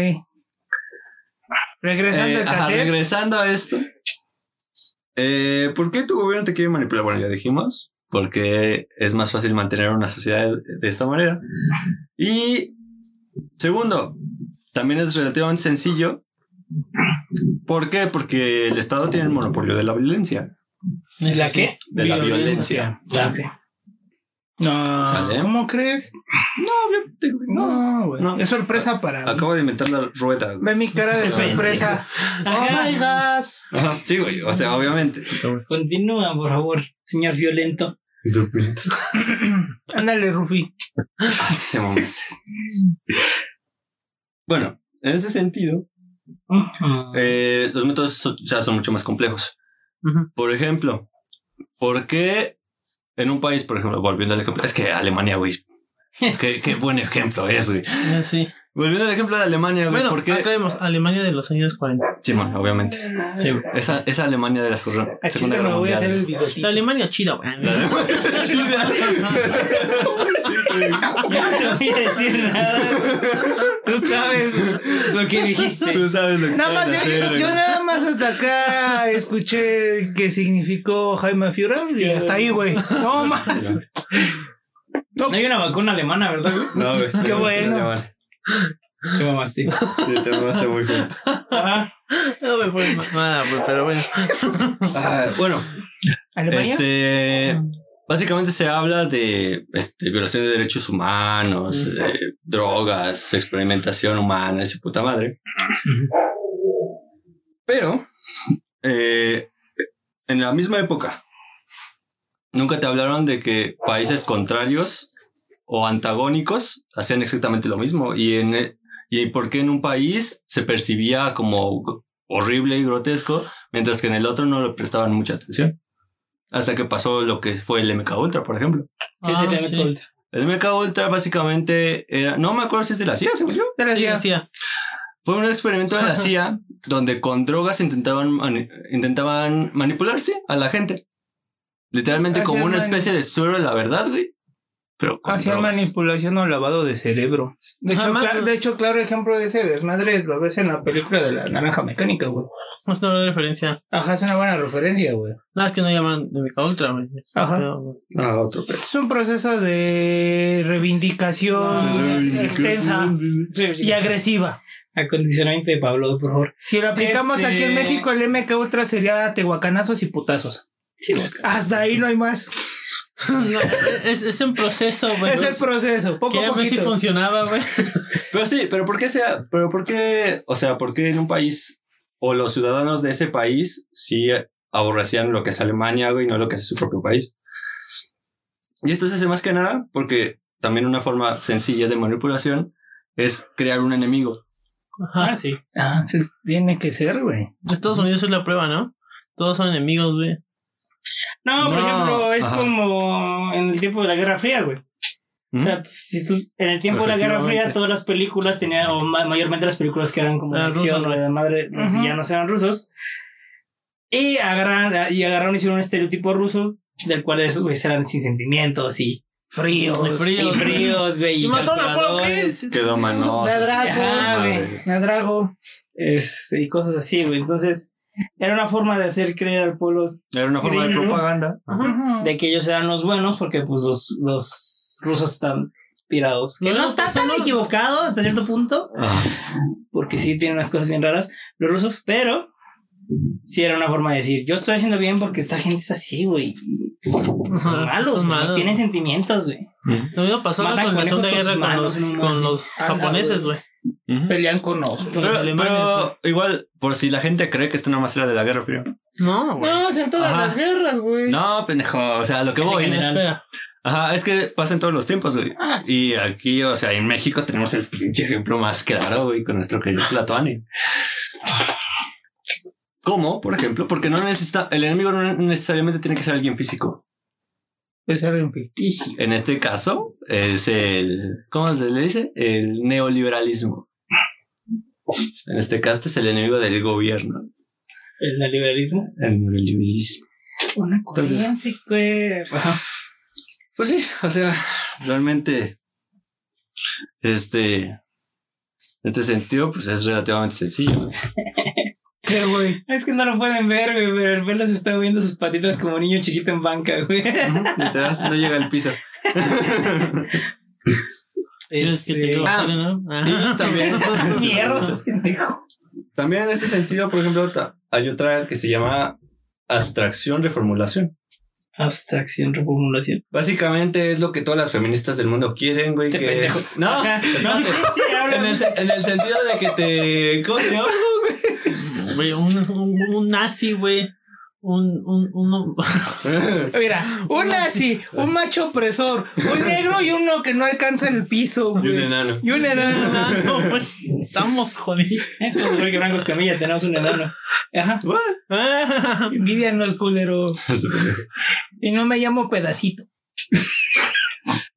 Regresando Eh, al ajá, cassette. regresando a esto. Eh, ¿Por qué tu gobierno te quiere manipular? Bueno, ya dijimos. Porque es más fácil mantener una sociedad de, de esta manera. Y segundo, también es relativamente sencillo. ¿Por qué? Porque el Estado tiene el monopolio de la violencia. ¿La qué? De la violencia. Ah, ok. No. ¿Sale? ¿Cómo crees? No, güey. No. Es sorpresa para. Acabo de inventar la rueda. güey. Ve mi cara de sorpresa. Oh my god. Ajá, sí, güey. O sea, obviamente. Continúa, por favor, señor violento. Ándale, Rufi. Se mames. Bueno, en ese sentido, eh, los métodos ya son mucho más complejos. Por ejemplo, ¿por qué en un país, por ejemplo, volviendo al ejemplo, es que Alemania, güey, qué, qué buen ejemplo es, güey. Eh, Sí. Volviendo al ejemplo de Alemania, güey, Bueno, ¿por qué? aclaremos, Alemania de los años 40. Simón, obviamente. Sí, güey. Esa, esa Alemania de la Segunda Guerra voy a hacer el Mundial. bigotito. La Alemania chida, güey. No voy a decir nada. Tú sabes lo que dijiste. Tú sabes lo que Nada más, yo, nada más hasta acá escuché que significó Jaime Führer y hasta ahí, güey. No más. No hay una vacuna alemana, ¿verdad, güey? No, güey. Qué no, bueno. Qué mamaste. Sí, te mamaste muy. Ajá. No me fue nada, güey, pero bueno. Ah, bueno, ¿Alemania? Este, básicamente se habla de este, violación de derechos humanos, eh, drogas, experimentación humana, esa puta madre. Pero, eh, en la misma época, nunca te hablaron de que países contrarios o antagónicos hacían exactamente lo mismo. Y en y por qué en un país se percibía como horrible y grotesco, mientras que en el otro no le prestaban mucha atención. Hasta que pasó lo que fue el MK Ultra, por ejemplo. ¿Qué Ah, sí. el Ultra? El MK Ultra básicamente era, no me acuerdo si es de la CIA, según yo. Te la Sí, decía. decía. Fue un experimento de la CIA donde con drogas intentaban, mani- intentaban manipularse a la gente. Literalmente como una especie de suero de la verdad, güey. Pero con Hacían drogas. manipulación o lavado de cerebro. De hecho, Jamás- cla- de hecho, claro ejemplo de ese desmadre es- lo ves en la película de la naranja mecánica, güey. Es una buena referencia. Ajá, es una buena referencia, güey. Nada, es que no llaman de Ultra, güey. Ajá. Pero- Ah, otro pedo. Es un proceso de reivindicación Ah, extensa y agresiva. Acondicionamiento de Pablo, por favor. Si lo aplicamos Este- aquí en México, el MK Ultra sería tehuacanazos y putazos. Sí, Hasta ahí no hay más. No, es, es un proceso, güey. es el proceso, poco a ver si poquito. funcionaba, güey. Pero sí, pero ¿por qué sea? Pero ¿por qué? O sea, ¿por qué en un país o los ciudadanos de ese país sí aborrecían lo que es Alemania, güey, y no lo que es su propio país? Y esto se hace más que nada porque también una forma sencilla de manipulación es crear un enemigo. Ah, sí. Ah, sí, tiene que ser, güey. Estados Unidos es la prueba, ¿no? Todos son enemigos, güey. No, por No, ejemplo, es ajá. como en el tiempo de la Guerra Fría, güey. ¿Mm? O sea, si tú, en el tiempo de la Guerra Fría, todas las películas tenían, o ma- mayormente las películas que eran como de Ah, acción rusos, o de madre, los Ujú. villanos eran rusos. Y agarraron, y agarraron y hicieron un estereotipo ruso, del cual esos güeyes eran sin sentimientos y fríos. Fríos, y fríos, güey. Y mató a Apolo Creed. Quedó manoso. La Drago. La Drago. Este, y cosas así, güey. Entonces, era una forma de hacer creer al pueblo Era una forma de propaganda. De que ellos eran los buenos porque pues los, los rusos están pirados. Que No, no está tan equivocado hasta cierto punto, Ah, porque sí tienen unas cosas bien raras los rusos, pero sí era una forma de decir, yo estoy haciendo bien porque esta gente es así, güey. Son malos, son malos. tienen sentimientos, güey. Lo mismo pasó con la con Guerra con los, con los japoneses, güey. Pelean con nosotros. Pero, alemanes, pero igual, por si la gente cree que esto nada más era de la Guerra Fría. No, güey. No, es en todas Ajá. las guerras, güey. No, pendejo. O sea, lo que Es en voy. general. Ajá, es que pasa en todos los tiempos, güey. Ah. Y aquí, o sea, en México tenemos el pinche ejemplo más claro, güey, con nuestro querido Platoani. ¿Cómo? Por ejemplo, porque no necesita, el enemigo no necesariamente tiene que ser alguien físico. Es algo ficticio. En este caso, es el, ¿cómo se le dice? El neoliberalismo. En este caso es el enemigo del gobierno. El neoliberalismo. El neoliberalismo. Una Entonces- corriente que... Ajá. Pues sí, o sea, realmente, este, este sentido, pues es relativamente sencillo. ¿Qué, güey? Es que no lo pueden ver, güey, pero el verlo se está moviendo sus patitas como niño chiquito en banca, güey. Literal, no llega al piso. Tienes que te Este, bajar, ah, ¿no? Ah. Y también, en este sentido, por ejemplo, hay otra que se llama abstracción reformulación. Abstracción, reformulación. Básicamente es lo que todas las feministas del mundo quieren, güey. Este que pendejo. No, en el, en el sentido de que te. ¿Cómo se llama? Güey, un, un, un nazi, güey. Un, un, uno. Mira, un nazi, un macho opresor, un negro y uno que no alcanza el piso, Y un güey. enano. Y un enano. Ah, no, güey. Estamos jodidos. Esto es Jorge Franco Escamilla, tenemos un enano. Ajá. Ah, Envidianos, culero. Y no me llamo pedacito.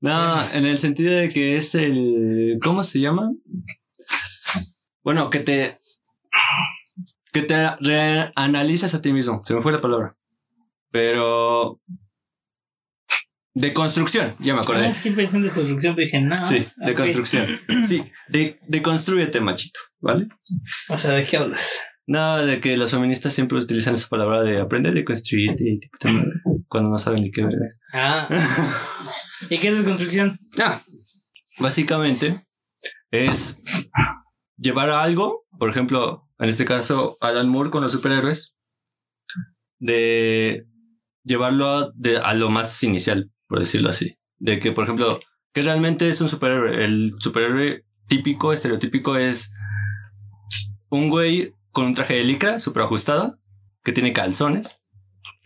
No, en el sentido de que es el. ¿Cómo se llama? Bueno, que te. Que te reanalizas a ti mismo. Se me fue la palabra. Pero. De construcción, ya me Ah, acordé. Es que pensé en desconstrucción, pero dije, no. Sí, de construcción. Sí, de, de construyete, machito, ¿vale? O sea, ¿de qué hablas? No, de que los feministas siempre utilizan esa palabra de aprender de construirte y cuando no saben ni qué verga es. Ah. ¿Y qué es desconstrucción? Ah, básicamente es llevar a algo, por ejemplo, en este caso, Alan Moore con los superhéroes, de llevarlo a, de- a lo más inicial, por decirlo así. De que, por ejemplo, que realmente es un superhéroe. El superhéroe típico, estereotípico es un güey con un traje de licra súper ajustado, que tiene calzones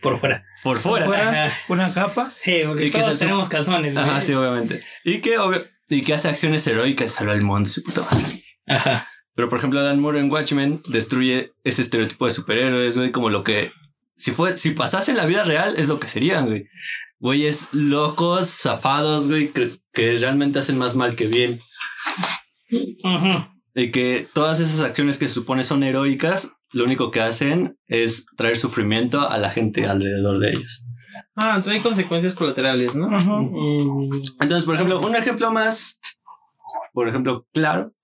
Por fuera. por fuera. Fuera, Ajá. una capa. Sí, porque Y que todos se- tenemos calzones, güey. Ajá, sí, obviamente. Y que, obvio- y que hace acciones heroicas de salvar el mundo, su puta madre. Ajá. Pero por ejemplo, Alan Moore en Watchmen destruye ese estereotipo de superhéroes, güey, como lo que si fue, si pasase en la vida real, es lo que serían, güey. Güeyes locos, zafados, güey, que, que realmente hacen más mal que bien. Ujú. Y que todas esas acciones que se supone son heroicas, lo único que hacen es traer sufrimiento a la gente alrededor de ellos. Ah, trae consecuencias colaterales, ¿no? Mm, Entonces, por ejemplo, un ejemplo más, por ejemplo, claro,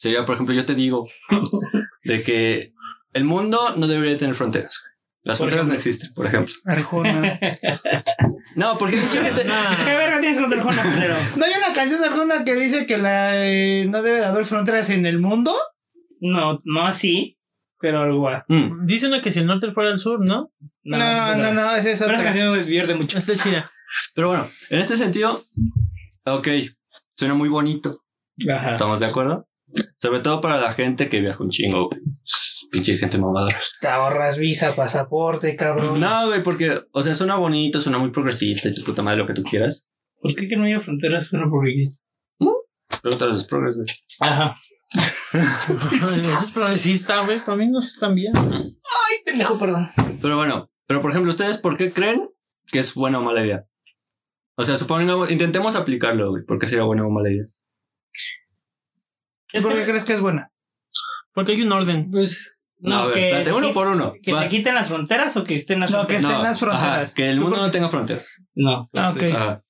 sería, por ejemplo, yo te digo de que el mundo no debería tener fronteras. Las Por fronteras no existen, por ejemplo. Arjona. No, porque mucha gente... ¿Qué verga tienes Arjona, culero? ¿No hay una canción de Arjona que dice que la, eh, no debe de haber fronteras en el mundo? No, no así, pero algo. ah. Mm, Dice una que si el norte fuera el sur, ¿no? No, es no, no, esa es Pero esa otra. canción me desvierte mucho. Está chida. Pero bueno, en este sentido, ok, suena muy bonito. Ajá. ¿Estamos de acuerdo? Sobre todo para la gente que viaja un chingo, güey. Pinche gente mamadora. Te ahorras visa, pasaporte, cabrón. No, güey, porque, o sea, suena bonito, suena muy progresista y tu puta madre lo que tú quieras. ¿Por qué que no haya fronteras con porque existe? Pregúntale a los progres, güey. Ajá. Eso es progresista, güey. Para mí no es tan bien. Ay, pendejo, perdón. Pero bueno, pero por ejemplo, ¿ustedes por qué creen que es buena o mala idea? O sea, supongamos, intentemos aplicarlo, güey. ¿Por qué sería buena o mala idea? Es ¿Por que- qué crees que es buena? Porque hay un orden. Pues. No, a ver, que, espérate, uno por uno. que Vas. se quiten las fronteras o que estén las No, que fronteras. estén las fronteras. ajá, que el ¿Tú mundo por no tenga fronteras. No. Ah. Ajá.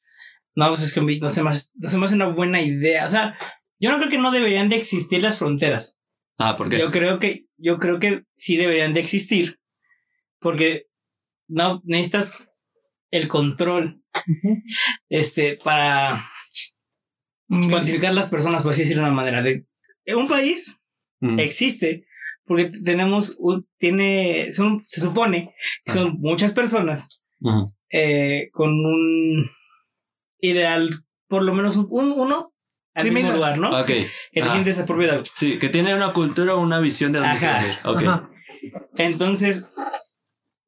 No, pues es que no se, me no se me hace una buena idea. O sea, yo no creo que no deberían de existir las fronteras. Ah, ¿por qué? Yo creo que, yo creo que sí deberían de existir. Porque no necesitas el control. Este, para Mm, cuantificar las personas, por así decirlo de una manera. De, un país Mm. existe porque tenemos un, tiene, son, se supone que son muchas personas eh, con un ideal, por lo menos un, un- uno al Sí, mismo mira. lugar, ¿no? Ok. Que te sientes propiedad. Sí, que tiene una cultura o una visión de dónde Ajá. quieren ir. Ok. Ajá. Entonces,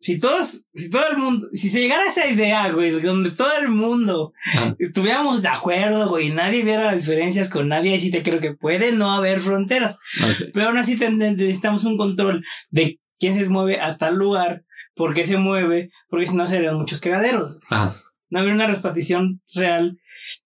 si todos, si todo el mundo, si se llegara a esa idea, güey, donde todo el mundo estuviéramos de acuerdo, güey, y nadie viera las diferencias con nadie, ahí sí te creo que puede no haber fronteras. Pero aún así necesitamos un control de quién se mueve a tal lugar, por qué se mueve, porque si no serían muchos cagaderos. No habría una repartición real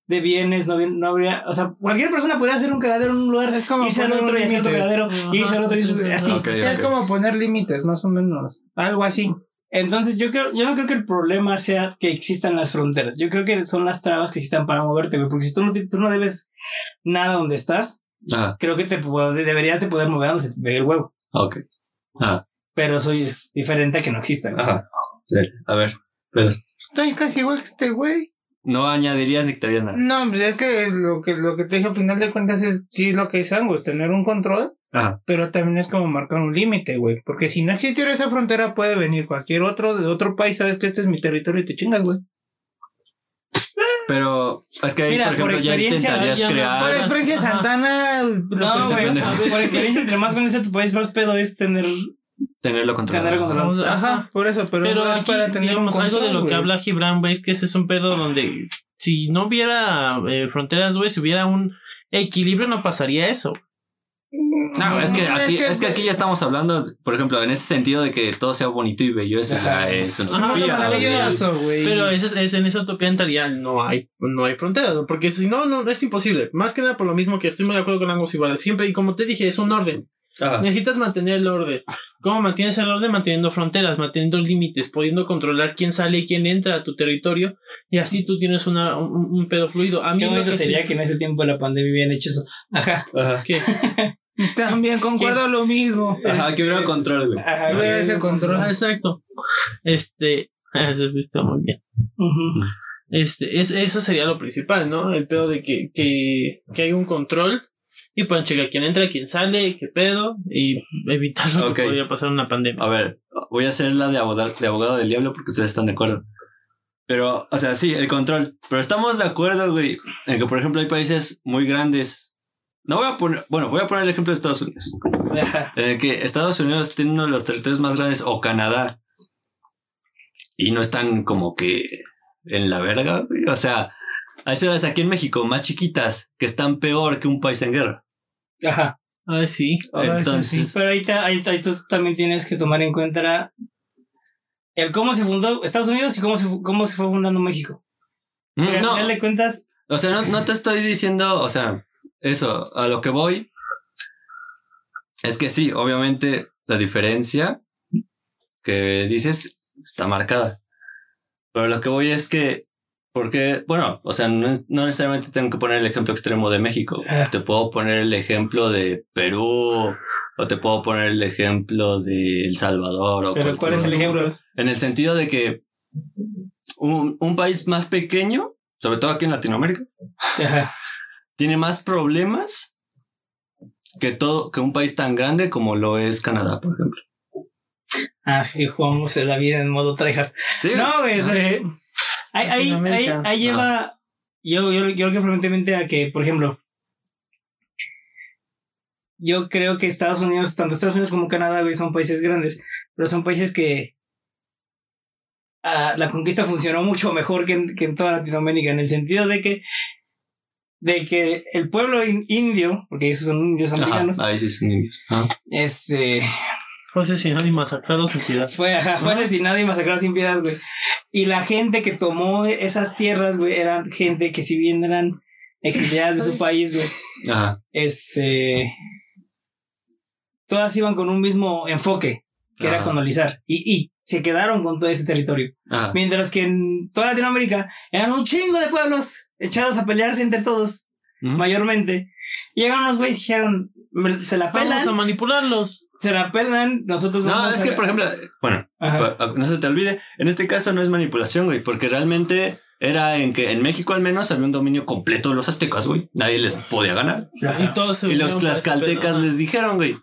de bienes, no, habría- no habría, o sea, cualquier persona podría hacer un cagadero en un lugar, Es como irse al otro y hacer otro cagadero, Ajá. irse al otro y así. Es como poner límites, más o menos. Algo así. Entonces yo creo, yo no creo que el problema sea que existan las fronteras. Yo creo que son las trabas que existan para moverte, güey. Porque si tú no, tú no debes nada donde estás, Ajá. creo que te deberías de poder mover donde se te pegue el huevo. Ok. Ajá. Pero eso es diferente a que no exista. güey. Ajá. Sí. A ver. Pero Estoy casi igual que este güey. no añadirías ni quitarías nada. No, es que lo que lo que te dije al final de cuentas es sí lo que es Angus, tener un control, Ajá. pero también es como marcar un límite, güey. Porque si no existiera esa frontera, puede venir cualquier otro de otro país, sabes que este es mi territorio y te chingas, güey. Pero es que ahí, Mira, por ejemplo, por ya experiencia, intentarías ya crear. Por experiencia Ajá. Santana, No, güey. Por experiencia, entre más grande sea tu país, más pedo es tener. Tenerlo controlado. Tenerlo controlado. Vamos a- Ajá, por eso, pero, Pero no es aquí, para tener digamos, un algo de lo que habla Gibran, güey, es que ese es un pedo donde si no hubiera eh, fronteras, güey, si hubiera un equilibrio, no pasaría eso. No, es que aquí, es que aquí ya estamos hablando, por ejemplo, en ese sentido de que todo sea bonito y bello, eso ya es una Ajá, utopía, maravilloso, güey. Pero eso es, es- en esa utopía entraría, no hay, no hay fronteras, ¿no? porque si no, no, es imposible. Más que nada por lo mismo que estoy muy de acuerdo con Angus igual. Siempre, y como te dije, es un orden. Ajá. Necesitas mantener el orden. ¿Cómo mantienes el orden? Manteniendo fronteras, manteniendo límites, pudiendo controlar quién sale y quién entra a tu territorio. Y así tú tienes una, un, un pedo fluido. A mí Qué lo bonito que sería sí- que en ese tiempo de la pandemia hubieran hecho eso. Ajá. Ajá. ¿Qué? También concuerdo lo mismo. Ajá, que hubiera control, güey. Ajá, Hubiera ese control. Ah, exacto. Este, eso está muy bien. Ujú. Este, es, eso sería lo principal, ¿no? El pedo de que, que, que hay un control y puedan checar quién entra, quién sale, qué pedo y evitar lo Ok. que podría pasar una pandemia. A ver, voy a hacer la de abogado, de abogado del diablo porque ustedes están de acuerdo. Pero, o sea, sí, el control. Pero estamos de acuerdo, güey, en que, por ejemplo, hay países muy grandes. No voy a poner, bueno, voy a poner el ejemplo de Estados Unidos. El que Estados Unidos tiene uno de los territorios más grandes, o Canadá. Y no están como que en la verga, güey. O sea, hay ciudades aquí en México más chiquitas que están peor que un país en guerra. Ajá. Ah, sí. Ahora Entonces, Pero ahí, te- ahí, ahí tú también tienes que tomar en cuenta el cómo se fundó Estados Unidos y cómo se, cómo se fue fundando México. Mm, Porque no, al final de cuentas, O sea, no, no te estoy diciendo, o sea, eso, a lo que voy Es que sí, obviamente la diferencia que dices está marcada. Pero lo que voy es que, porque, bueno, o sea, no, no necesariamente tengo que poner el ejemplo extremo de México. Ah. Te puedo poner el ejemplo de Perú o te puedo poner el ejemplo de El Salvador. O Pero ¿cuál es el ejemplo? En el sentido de que un, un país más pequeño, sobre todo aquí en Latinoamérica, Ajá. Tiene más problemas que todo, que un país tan grande como lo es Canadá, por ejemplo. Ah, que jugamos la vida en modo tryhard. Sí, No, güey, Sí. ahí, ahí, ahí, lleva. Yo, yo, yo creo que frecuentemente a que, por ejemplo, yo creo que Estados Unidos, tanto Estados Unidos como Canadá, güey, son países grandes, pero son países que ah, la conquista funcionó mucho mejor que en, que en toda Latinoamérica, en el sentido de que de que el pueblo in- indio, porque esos son indios Ajá, americanos, ahí sí son indios. Ajá. este Fue asesinado y masacrado sin piedad. fue, ajá, fue asesinado y masacrado sin piedad, güey. Y la gente que tomó esas tierras, güey, eran gente que si bien eran exiliadas de su país, güey, Ajá. este... Todas iban con un mismo enfoque, que era Ajá. colonizar. Y, y se quedaron con todo ese territorio. Ajá. Mientras que en toda Latinoamérica eran un chingo de pueblos echados a pelearse entre todos, mayormente. Llegaron unos güeyes y dijeron, "Me- se la Vamos a pelan, manipularlos. se la pelan, nosotros No, vamos es a- que, por ejemplo, bueno, pa- no se te olvide, en este caso no es manipulación, güey, porque realmente era en que en México al menos había un dominio completo de los aztecas, güey. Nadie les podía ganar. Ajá. Y todos se Y los este tlaxcaltecas les dijeron, güey,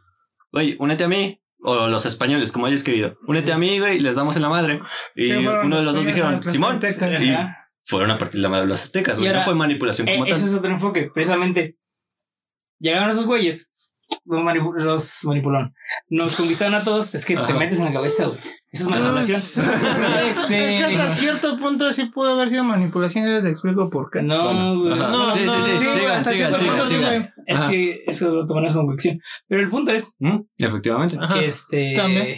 güey, únete a mí. O los españoles, como hayas querido. Únete a mí, güey, y les damos en la madre. Y uno de los dos dijeron, Simón. Y fueron a partir la madre de los aztecas, Y güey. No fue manipulación Eh, como tal. ese es otro enfoque, precisamente. Llegaron esos güeyes, los, manipu- los manipularon. Nos conquistaron a todos, es que te metes en la cabeza, güey. Eso es manipulación. este. Es que hasta cierto punto sí pudo haber sido manipulación, yo te explico por qué. No, güey. Ajá. No, sí, sí, no, sí, sigan, sigan, sigan, sigan. Es que eso lo tomarás como convicción. Pero el punto es ¿Mm? Efectivamente. Ajá. que este. También.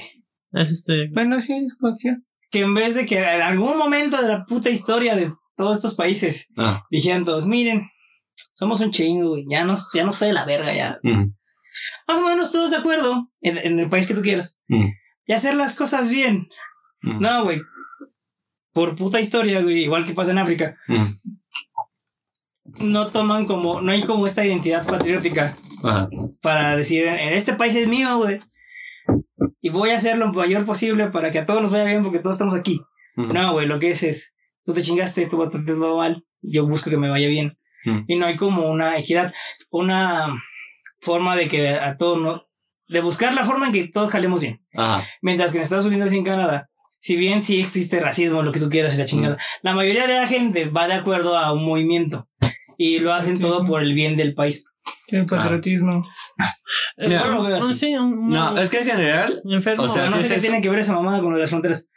Es este. Bueno, sí, es coacción. Que en vez de que en algún momento de la puta historia de todos estos países Ah, dijeran todos, miren, somos un chingo, güey. Ya nos, ya nos fue de la verga, ya. mm, Más o menos todos de acuerdo en, en el país que tú quieras. mm, Y hacer las cosas bien. mm, No, güey. Por puta historia, güey, igual que pasa en África, mm. no toman como, no hay como esta identidad patriótica Ajá. para decir, en este país es mío, güey. Y voy a hacer lo mayor posible para que a todos nos vaya bien porque todos estamos aquí. No, güey, lo que es es, tú te chingaste, tú te todo mal, yo busco que me vaya bien. Y no hay como una equidad, una forma de que a todos no, de buscar la forma en que todos jalemos bien. Ajá. Mientras que en Estados Unidos y en Canadá, si bien sí existe racismo, lo que tú quieras y la chingada, la mayoría de la gente va de acuerdo a un movimiento y lo hacen todo por el bien del país. El patriotismo. Eh, lo veo no, así. sí, un- No, es que en general. enfermo. o sea, no sé es qué tiene que ver esa mamada con lo de las fronteras.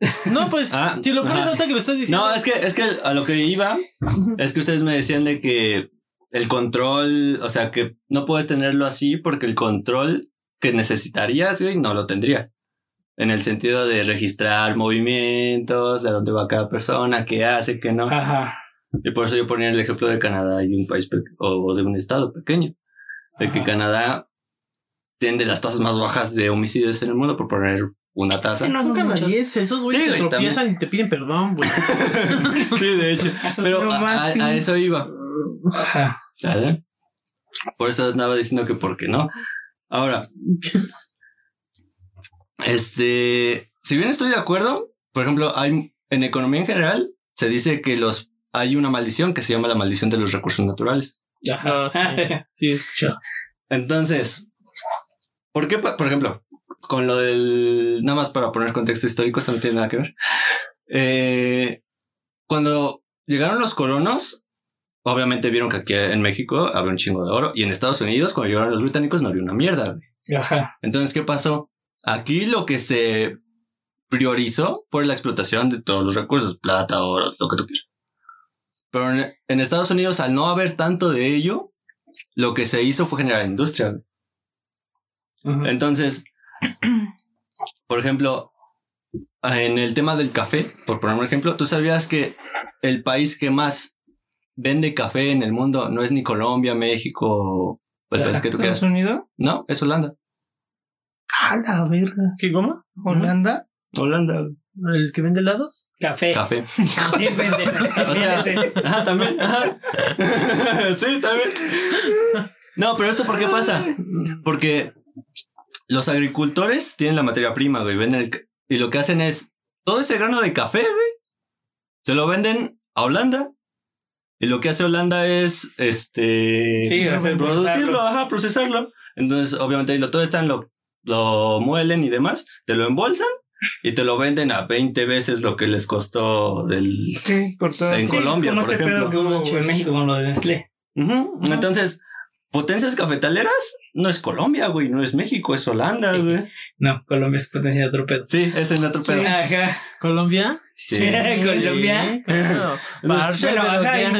No, pues, Ah, si lo pones nota que lo estás diciendo. No, es que, es que a lo que iba es que ustedes me decían de que el control, o sea, que no puedes tenerlo así porque el control que necesitarías, güey, no lo tendrías. En el sentido de registrar movimientos, de dónde va cada persona, qué hace, qué no. Ajá. Y por eso yo ponía el ejemplo de Canadá y un país o de un estado pequeño. De que. Canadá tiene de las tasas más bajas de homicidios en el mundo, por poner una tasa. Sí, no Son canadienses, esos güeyes Sí, se güey, tropiezan y te piden perdón, güey. sí, de hecho. Pero no a, más, a- sí. a eso iba. Ajá. ¿Sale? Por eso andaba diciendo que por qué no. Ahora, este, si bien estoy de acuerdo, por ejemplo, hay en economía en general se dice que los hay una maldición que se llama la maldición de los recursos naturales. Ajá. Ah, Sí. Entonces, ¿por qué, por ejemplo, con lo del nada más para poner contexto histórico, esto no tiene nada que ver. Eh, cuando llegaron los colonos, obviamente vieron que aquí en México había un chingo de oro y en Estados Unidos, cuando llegaron los británicos, no había una mierda. güey. Ajá. Entonces, ¿qué pasó? Aquí lo que se priorizó fue la explotación de todos los recursos, plata, oro, lo que tú quieras. Pero en, en Estados Unidos, al no haber tanto de ello, lo que se hizo fue generar industria. Entonces, por ejemplo, en el tema del café, por poner un ejemplo, ¿tú sabías que el país que más vende café en el mundo no es ni Colombia, México el país que tú quieras. ¿Estados Unidos? No, es Holanda. A la verga. ¿Qué cómo? ¿Holanda? Holanda. ¿El que vende helados? Café. Café. Sí. O sea, ajá, también. ajá. Sí, también. No, pero esto ¿por qué pasa? Porque los agricultores tienen la materia prima, güey, venden el ca- y lo que hacen es todo ese grano de café, güey, se lo venden a Holanda. Y lo que hace Holanda es este Sí, producirlo, procesarlo. ajá, procesarlo. Entonces, obviamente, ahí lo todo están lo lo muelen y demás, te lo embolsan y te lo venden a 20 veces lo que les costó del Sí, por todo. En Sí, Colombia, como por este ejemplo. pedo que hubo en México con lo de Nestlé. Ujú. Entonces, potencias cafetaleras no es Colombia, güey, no es México, es Holanda, güey. No, Colombia es potencia de otro pedo. Sí, es el otro pedo. Ajá. ¿Colombia? Sí. Colombia. Bueno, pero ajá,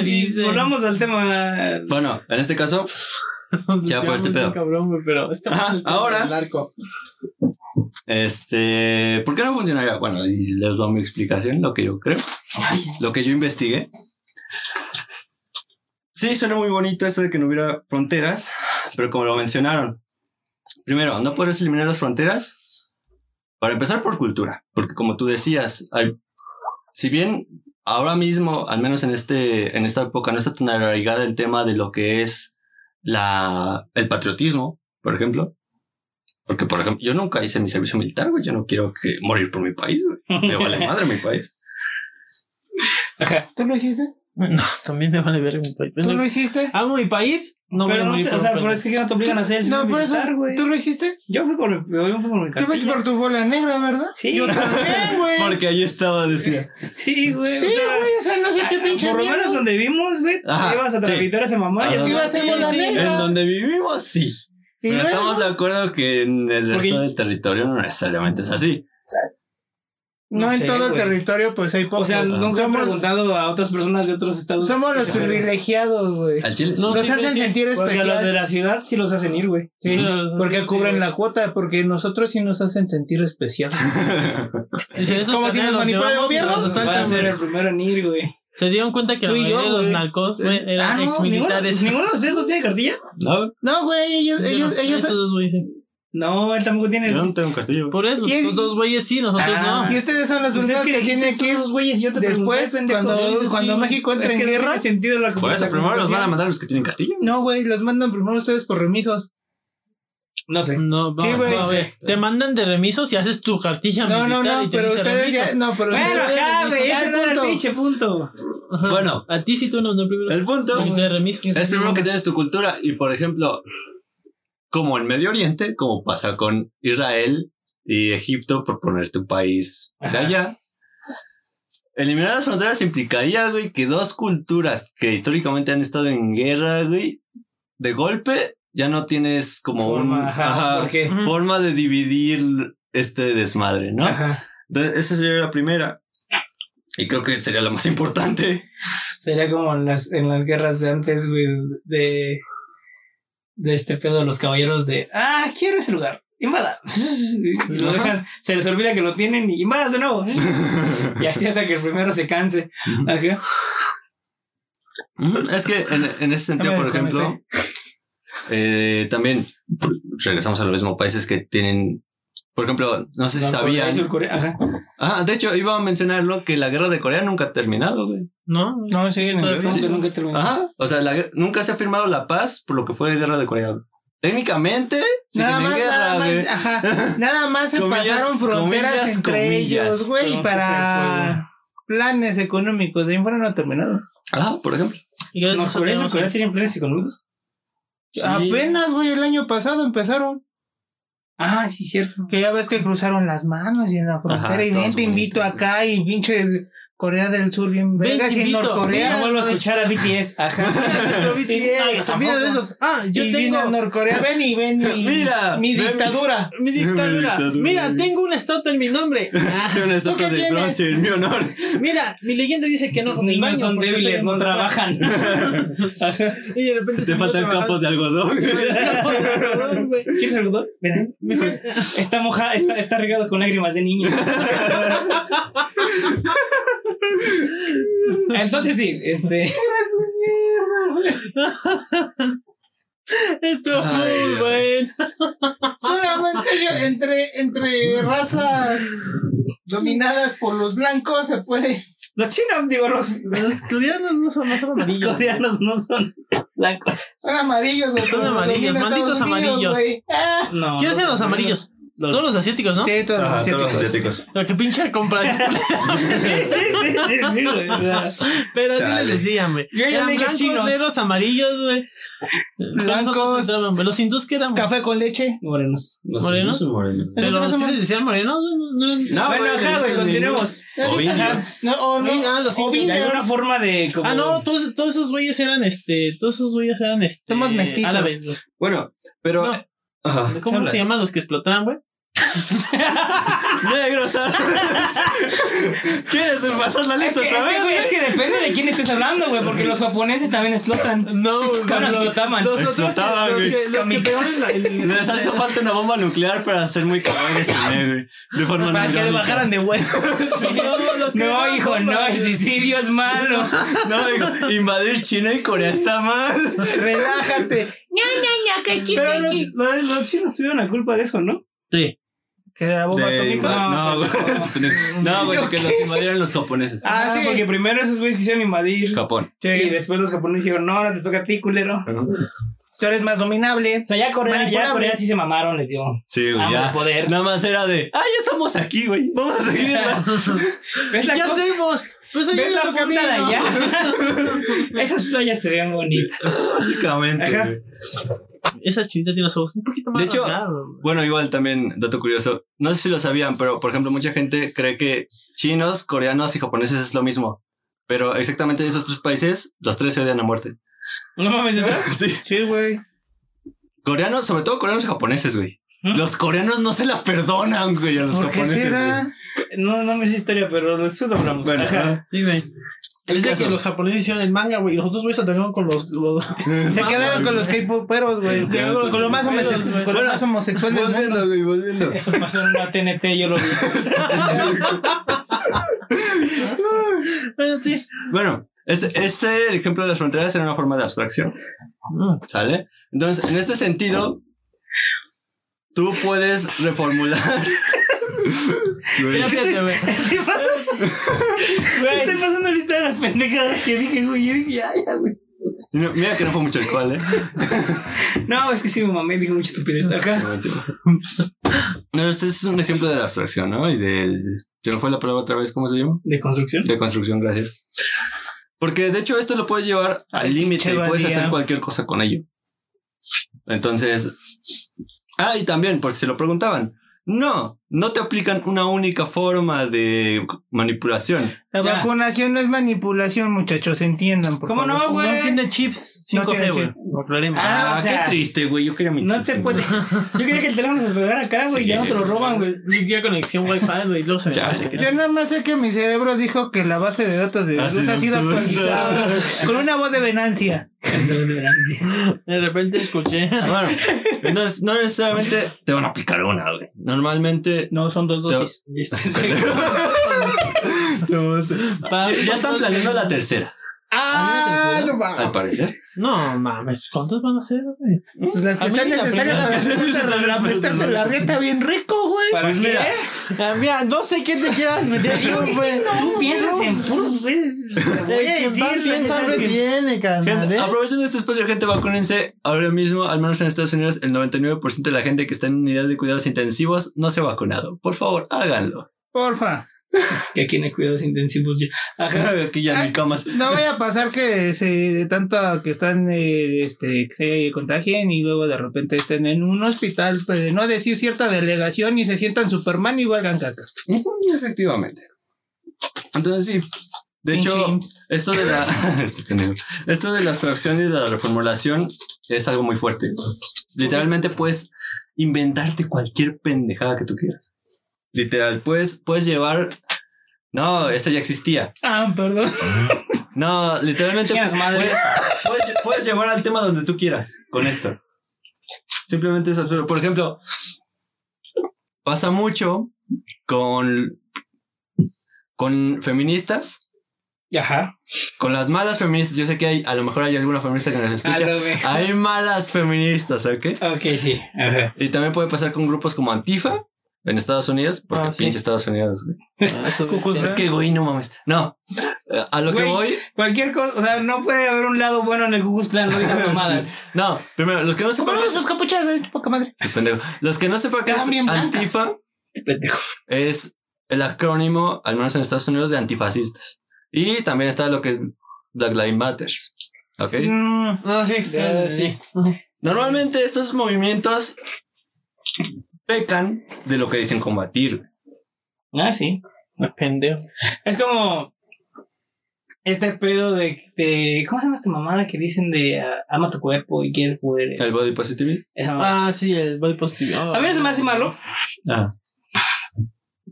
volvamos al tema. Bueno, en este caso, Ya por este pedo. Cabrón, güey, pero Ajá, el ahora. del narco. este, ¿por qué no funcionaría? Bueno, y les doy mi explicación, lo que yo creo, lo que yo investigué. Sí, suena muy bonito esto de que no hubiera fronteras, pero como lo mencionaron, primero, no puedes eliminar las fronteras para empezar por cultura, porque como tú decías, hay, si bien ahora mismo, al menos en este, en esta época, no está tan arraigada el tema de lo que es la, el patriotismo, por ejemplo. Porque, por ejemplo, yo nunca hice mi servicio militar, güey. Yo no quiero que morir por mi país, güey. Me vale madre mi país. ¿Tú lo hiciste? No, también me vale ver mi país. ¿Tú lo hiciste? Amo mi país, no voy a Pero no te- por o sea, pero es que no te obligan a hacer el No, por eso. militar. ¿Tú lo hiciste? Yo fui por mi, yo fui por mi Tú fuiste cartilla. por tu bola negra, ¿verdad? Sí. Yo también, güey. Porque ahí estaba, decía. Sí, güey. Sí, o sea, güey, o sea, no sé qué ah, pinche Por lo menos donde vivimos, güey. Ibas a sí. trapitar a esa mamá. Y Te iba a hacer bola negra. En donde vivimos, sí. Pero luego- estamos de acuerdo que en el Porque- resto del territorio no necesariamente es así. No, No en todo el territorio, pues hay O pocos. sea, nunca he somos, preguntado a otras personas de otros estados. somos los privilegiados, güey. Al chile. No, Nos sí, hacen sí. sentir Porque a los de especial. la ciudad sí los hacen ir, güey. Sí, porque cubren sí. la cuota, porque nosotros sí nos hacen sentir especial. Esos Como si nos manipula el gobierno. Va a ser güey. el primero en ir, güey. Se dieron cuenta que la yo, mayoría de los narcos güey, eran Ah, no, ex ninguno, militares. ninguno de dos tiene cartilla. No, No, güey, ellos, ellos, ellos. No, él tampoco tiene. yo no tengo un cartillo. Por eso, Y es- los dos güeyes sí, nosotros Ah. y ustedes son las Pues es personas que tienen que ir estos dos güeyes yo te después, pregunté, pendejo. cuando- cuando México entre es que en no guerra. tiene sentido la Por eso primero los van a mandar los que tienen cartillo. No, güey, los mandan primero ustedes por remisos. No sé. No, Sí, va- güey, sí. ver. Te mandan de remisos y haces tu cartilla No, no, militar no, y te pero ustedes remiso. ya, no, pero Bueno, ajá, güey, ya, ese no era el punto. pinche punto. Bueno. a ti sí tú nos mandan primero. El punto No, es primero que tienes tu cultura y, por ejemplo, como en Medio Oriente, como pasa con Israel y Egipto, por poner tu país de allá. Eliminar las fronteras implicaría, güey, que dos culturas que históricamente han estado en guerra, güey, de golpe ya no tienes como un Forma, de dividir este desmadre, ¿no? Ajá. Entonces, esa sería la primera. Y creo que sería la más importante. Sería como en las, en las guerras de antes, güey, de, de este pedo de los caballeros de, ah, quiero ese lugar, invada. Y lo dejan, se les olvida que lo tienen y invadas de nuevo. Y así hasta que el primero se canse. Ajá. Es que en, en ese sentido, por ejemplo, eh, también regresamos a los mismos países que tienen, por ejemplo, no sé si sabían. Surcorea, Ajá. Ah, de hecho, iba a mencionarlo que la guerra de Corea nunca ha terminado, güey. No, No, sí, en Pues, el- Nunca, nunca terminó. Ajá. O sea, la nunca se ha firmado la paz por lo que fue la guerra de Corea. güey. Técnicamente, siguen Nada más, guerra, nada más, ajá, nada más se Comillas, pasaron fronteras comillas, entre comillas. ellos, güey, para planes económicos. De fuera no ha terminado. Ajá, por ejemplo. y gracias a Norcorea y Dios, Surcorea tienen planes económicos. Sí. Apenas, güey, el año pasado empezaron. Ah, sí, cierto. Que ya ves que cruzaron las manos y en la frontera Ajá, y ven, te invito acá y pinches Corea del Sur bien vergas y Norcorea. no vuelvo a escuchar a BTS. Ajá. BTS, mira esos. Ah, yo y a tengo Norcorea, ven y ven mi, Mira, mi dictadura. mi dictadura. dictadura. Mira, tengo una estatua en mi nombre. Ah, Tengo una estatua de tienes? bronce en mi honor. mira, mi leyenda dice que no. Los ni niños baño son débiles, no trabajan. Y de repente Se faltan campos de algodón. güey. ¿Quieres algodón? Mira, está mojada, está, está regado con lágrimas de niños. Entonces sí, este. Esto muy bueno. Solamente yo, entre, entre razas dominadas por los blancos se puede. Los chinos, digo, los, Los coreanos no son, son los amarillos. coreanos no son blancos. Son amarillos o los amarillos, malditos amarillos. Ah, No. ¿Quiénes los- eran los amarillos? Los- Todos los asiáticos, ¿no? sí, todos los Ajá, todos los asiáticos. asiáticos. Lo que pinche compra. Sí, sí, sí, sí, sí, güey. Pero así les decían, güey. Yo ya blancos, chinos. negros, amarillos, güey. Blancos. Los hindús que eran. Café con leche. Morenos. Los ¿Morenos? Pero ¿sí les decían morenos, güey. No, Bueno, ajá, güey, continuemos. hindús O indios. No, o no, Ah, los o indios. Y hay indios. una forma de como. Ah, no, todos, todos esos güeyes eran este. Todos esos güeyes eran este. Somos mestizos. Árabes, güey. Bueno, pero. No. Ajá. ¿Cómo se llaman los que explotaban, güey? Negros. ¿Quieres pasar la Es lista que, otra es, vez? que, güey, es que depende de quién estés hablando, güey, porque los japoneses también explotan. No, güey. Bueno, los- explotaban. Los Explotaban, los güey. que, los que pegaban la- el- Les hace falta una bomba nuclear para hacer muy cabrones güey. De forma Para que le bajaran de huevo. No, los No, hijo, no, el suicidio es malo. No, digo, invadir China y Corea está mal. Relájate. Pero los, los- los chinos tuvieron la culpa de eso, ¿no? Sí. Que de la bomba De atómica. inva- No, güey. No, güey, que los invadieron los japoneses. Ah, Ah, sí. sí, porque primero esos güeyes quisieron invadir. Japón. Y después los japoneses dijeron, no, ahora te toca a ti, culero. Tú eres más dominable. O sea, ya Corea, ya. Corea sí se mamaron, les dio. Sí, güey, ya. poder. Nada más era de, ah, ya estamos aquí, güey. Vamos a seguirla. ¿Ves la ¿Qué cosa? hacemos? Pues ahí ¿Ves es la punta de allá? Esas playas se vean bonitas. Básicamente. Ajá. Esa chinita tiene los ojos un poquito más De hecho, rasgados, güey. Bueno, igual también, dato curioso. No sé si lo sabían, pero por ejemplo, mucha gente cree que chinos, coreanos y japoneses es lo mismo. Pero exactamente de esos tres países, los tres se odian a muerte. No mames, ¿verdad? Sí. Sí, güey. Coreanos, sobre todo coreanos y japoneses, güey. ¿Mm? Los coreanos no se la perdonan, güey, a los ¿Por qué japoneses. será? güey. No, no me sé historia, pero después hablamos. Bueno, ajá. Sí, güey. Dice caso. que los japoneses hicieron el manga, güey. Y los otros güeyes se atacaron con los. los... Se quedaron con los K-poperos, güey. Sí, Con, con lo más con lo homosexual del mundo. Volviendo, güey, volviendo. Eso pasó en una TNT, yo lo vi. bueno, sí. Bueno, este, este ejemplo de las fronteras era una forma de abstracción. ¿Sale? Entonces, en este sentido, tú puedes reformular. Fíjate, güey. Güey. Estoy pasando lista de las pendejadas que dije, güey. Yo dije, ya, ya, güey. no, mira que no fue mucho alcohol, ¿eh? No, es que sí, mi mamá dijo mucha estupidez. Acá. No, este es un ejemplo de la abstracción, ¿no? Y del. ¿Se me fue la palabra otra vez? ¿Cómo se llama? De construcción. De construcción, gracias. Porque de hecho esto lo puedes llevar al límite y puedes hacer cualquier cosa con ello. Entonces. Ah, y también, por si se lo preguntaban. No, no te aplican una única forma de manipulación. La Ya. vacunación no es manipulación, muchachos, entiendan. Por ¿Cómo favor. no, güey? No tiene chips No 5G, tiene güey. aclaremos. Ah, Ah, o sea, qué triste, güey. Yo quería mi No chip, te puede. Yo quería que el teléfono se pegara acá, güey. Sí, ya no te lo roban, güey. Yo quería conexión Wi-Fi, güey. Luego se me. Yo nada más sé que mi cerebro dijo que la base de datos de sido ha sido actualizada. actualizada con una voz de venancia. De repente escuché. Bueno, entonces no necesariamente te van a aplicar una, güey. Normalmente No, son dos dosis. Pa- ya están planeando la tercera, Ah, no al parecer. No mames, ¿cuántos van a ser, güey? Pues las que sean necesarias para meterte la rieta bien rico, güey. ¿Para Pues qué? mira. Ah, mira, no sé qué te quieras meter, güey. Tú piensas en puro, güey. Voy a decir. piensa, tiene, carnal. ¿eh? aprovechando este espacio, gente, vacúnense. Ahora mismo, al menos en Estados Unidos, el 99% de la gente que está en unidad de cuidados intensivos no se ha vacunado. Por favor, háganlo. Porfa. Que aquí no hay cuidados intensivos ya. Ajá. Aquí ya ni camas. No vaya a pasar que se de tanto que están eh, este que se contagien y luego de repente estén en un hospital, pues, no decir cierta delegación y se sientan Superman y valgan caca. Efectivamente. Entonces, sí. De hecho, esto de la este esto de la abstracción y de la reformulación es algo muy fuerte. Literalmente puedes inventarte cualquier pendejada que tú quieras. Literal, puedes, puedes llevar. No, eso ya existía. Ah, perdón. No, literalmente puedes, puedes, puedes llevar al tema donde tú quieras con esto. Simplemente es absurdo. Por ejemplo, pasa mucho con, con feministas Ajá. Con las malas feministas, yo sé que hay, a lo mejor hay alguna feminista que nos escucha. A lo mejor. Hay malas feministas, ¿ok? Ok, sí. Ajá. Y también puede pasar con grupos como Antifa en Estados Unidos, porque Ah, sí. pinche Estados Unidos, güey. Ah, eso es- que, güey, no mames. No. Eh, A lo que Güey. voy. Cualquier cosa, o sea, no puede haber un lado bueno en el Klan, no digas mamadas. No, primero, los que no sepan. Sus capuchas, eh, poca madre. Sí, pendejo. Los que no sepan qué es. Antifa Pendejo. es el acrónimo, al menos en Estados Unidos, de antifascistas. Y también está lo que es Black Lives Matter. ¿Ok? Mm, Ah, sí, Ya, sí. Normalmente estos movimientos pecan de lo que dicen combatir. Ah, sí. Pendejo. Es como este pedo de, de ¿cómo se llama esta mamada que dicen de ah, ama tu cuerpo y quieres poder? El body mamada. Ah, sí, el body positive. Ah, A mí no se me hace malo, Ah.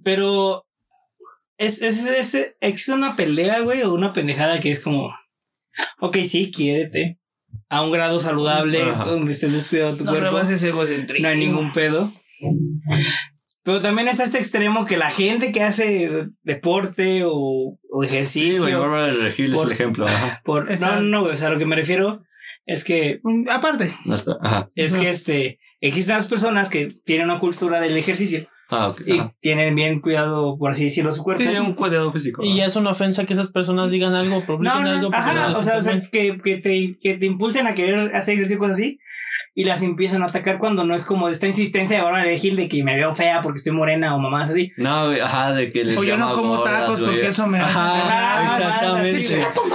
pero es, es, es- existe una pelea, güey, o una pendejada que es como, ok, sí, quiérete. A un grado saludable, Ajá. donde estés descuidado de tu no cuerpo. No hay ningún pedo. Pero también está este extremo que la gente que hace deporte o, o Sí, ejercicio. güey, Bárbara de Regil es Por- el ejemplo. Ajá. por, no, no, güey, o sea, lo que me refiero es que, Mm, Aparte. No, espera. Ajá. es que este, existen las personas que tienen una cultura del ejercicio Ah, ok. y Ajá. tienen bien cuidado, por así decirlo, su cuerpo. Sí, un cuidado físico. Y ya es una ofensa que esas personas digan algo, No, publiquen no, algo. porque ajá, no o sea, o sea, que, que, te, que te impulsen a querer hacer ejercicio cosas así y las empiezan a atacar cuando no es como esta insistencia de ahora elegir de que me veo fea porque estoy morena o mamás así. No, ajá, de que les O yo no como gordas, tacos porque eso me hace- Ajá, Ajá, exactamente. sí,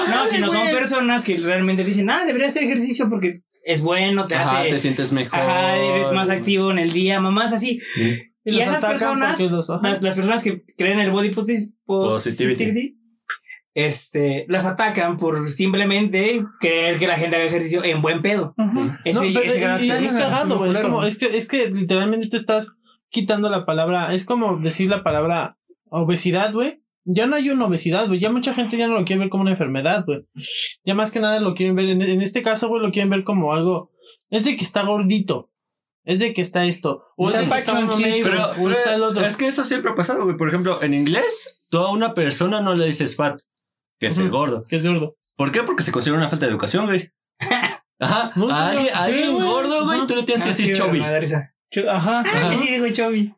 No, si no son personas que realmente dicen, ah, debería hacer ejercicio porque es bueno, te Ajá, hace. te sientes mejor. Ajá, eres más activo en el día, mamás así. Mm. Y, los esas atacan personas, los- las, las personas que creen en el body posi- Positivity. positivity, este, las atacan por simplemente creer que la gente haga ejercicio en buen pedo. Ujú. Ese, no, pero, ese y- grado y de- es Claro. cagado, güey. Es Claro. como, es que, es que literalmente tú estás quitando la palabra, es como decir la palabra obesidad, güey. Ya no hay una obesidad, güey. Ya mucha gente ya no lo quiere ver como una enfermedad, güey. Ya más que nada lo quieren ver, en, en este caso, güey, lo quieren ver como algo. Es de que está gordito. Es de que está esto. O es de que está mamey, güey, Pero, o está el otro. es que eso siempre ha pasado, güey. Por ejemplo, en inglés, tú a una persona no le dices fat, que es el gordo. Que es gordo. ¿Por qué? Porque se considera una falta de educación, güey. Ajá. No, a alguien, sí, gordo, güey, Ajá. tú le tienes que Ah, decir sí, Ajá. Ah, sí digo.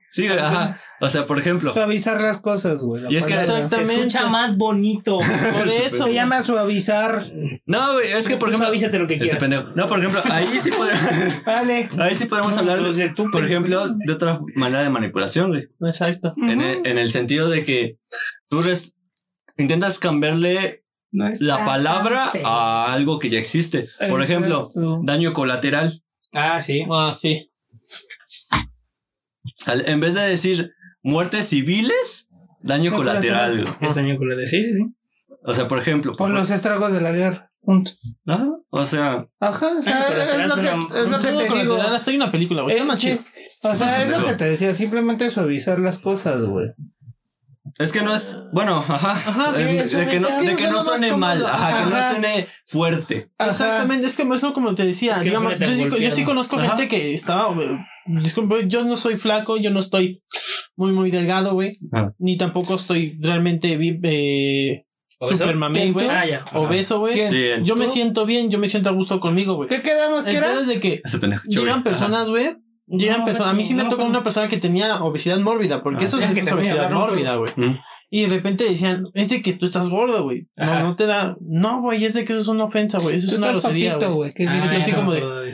Sí, güey, ajá. O sea, por ejemplo, Suavizar las cosas, güey. la Y es que-. Exacto. Se Exactamente. escucha más bonito. Por eso. Se llama suavizar. no, güey, es que por ejemplo, suavízate lo que este quieras. pendejo. No, por ejemplo, ahí sí podemos, Vale. ahí sí podemos hablar, de, tú, por ejemplo, de otra manera de manipulación, güey. Exacto. En el, en el sentido de que tú res- intentas cambiarle No la palabra a algo que ya existe. Por ejemplo, daño colateral. Ah, sí. Ah, sí. En vez de decir muertes civiles, daño Daño colateral. colateral. güey. Año con la de sí, sí, sí. O sea, por ejemplo. Por los estragos de la guerra. Punto. Ajá, O sea, Ajá, o sea, Daño colateral es lo que, es lo que te digo. colateral, Hasta hay una película, güey. Eh, Está más sí. chido. O sea, es lo que te decía, simplemente suavizar las cosas, güey. es que no es. Bueno, ajá. Ajá, sí, de, que no, es- de es que no lo más suene mal. Ajá, que no suene fuerte. Ajá. Exactamente, es que eso como te decía, Es que digamos, yo sí, yo sí conozco Ajá. gente que estaba, eh, disculpe, yo no soy flaco, yo no estoy muy, muy delgado, güey, Ajá. ni tampoco estoy realmente eh, super mamey, ¿Quién, güey? Ah, ya. obeso, güey. Yo me siento bien, yo me siento a gusto conmigo, güey. ¿Qué quedamos que El era? de que llegan personas, güey, llegan No, personas, a mí sí me no, tocó no. una persona que tenía obesidad mórbida, porque Ah. eso que es también obesidad mórbida, güey. Mm. Y de repente decían, es de que tú estás gordo, güey. No, no te da. No, güey, es de que eso es una ofensa, güey. Eso es una grosería, güey. güey. ¿Qué es Ah, así como de-.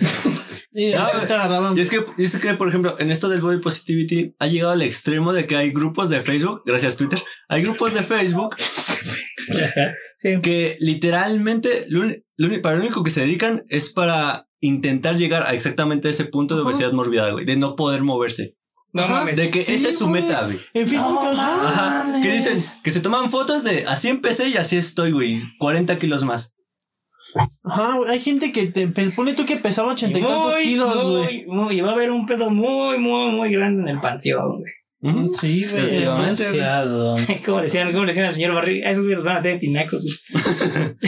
Y te agarraban. Es que, y es que, por ejemplo, en esto del body positivity ha llegado al extremo de que hay grupos de Facebook, gracias Twitter, hay grupos de Facebook Sí. que literalmente lo lo para lo único que se dedican es para intentar llegar a exactamente ese punto de obesidad mórbida, güey, de no poder moverse. No Ajá. mames. De que Sí, esa es su güey. meta, güey. En Facebook, ajá. Ajá. Que dicen que se toman fotos de así empecé y así estoy, güey. 40 kilos más. Ajá, güey, hay gente que te pone tú que pesaba ochenta y tantos Muy, kilos, güey. muy, va a haber un pedo muy, muy, muy grande en el panteón, güey. Sí, güey. Efectivamente. Demasiado. Como decían, como decían al señor Barriga, "Ah, esos güeyes van a tener tinacos.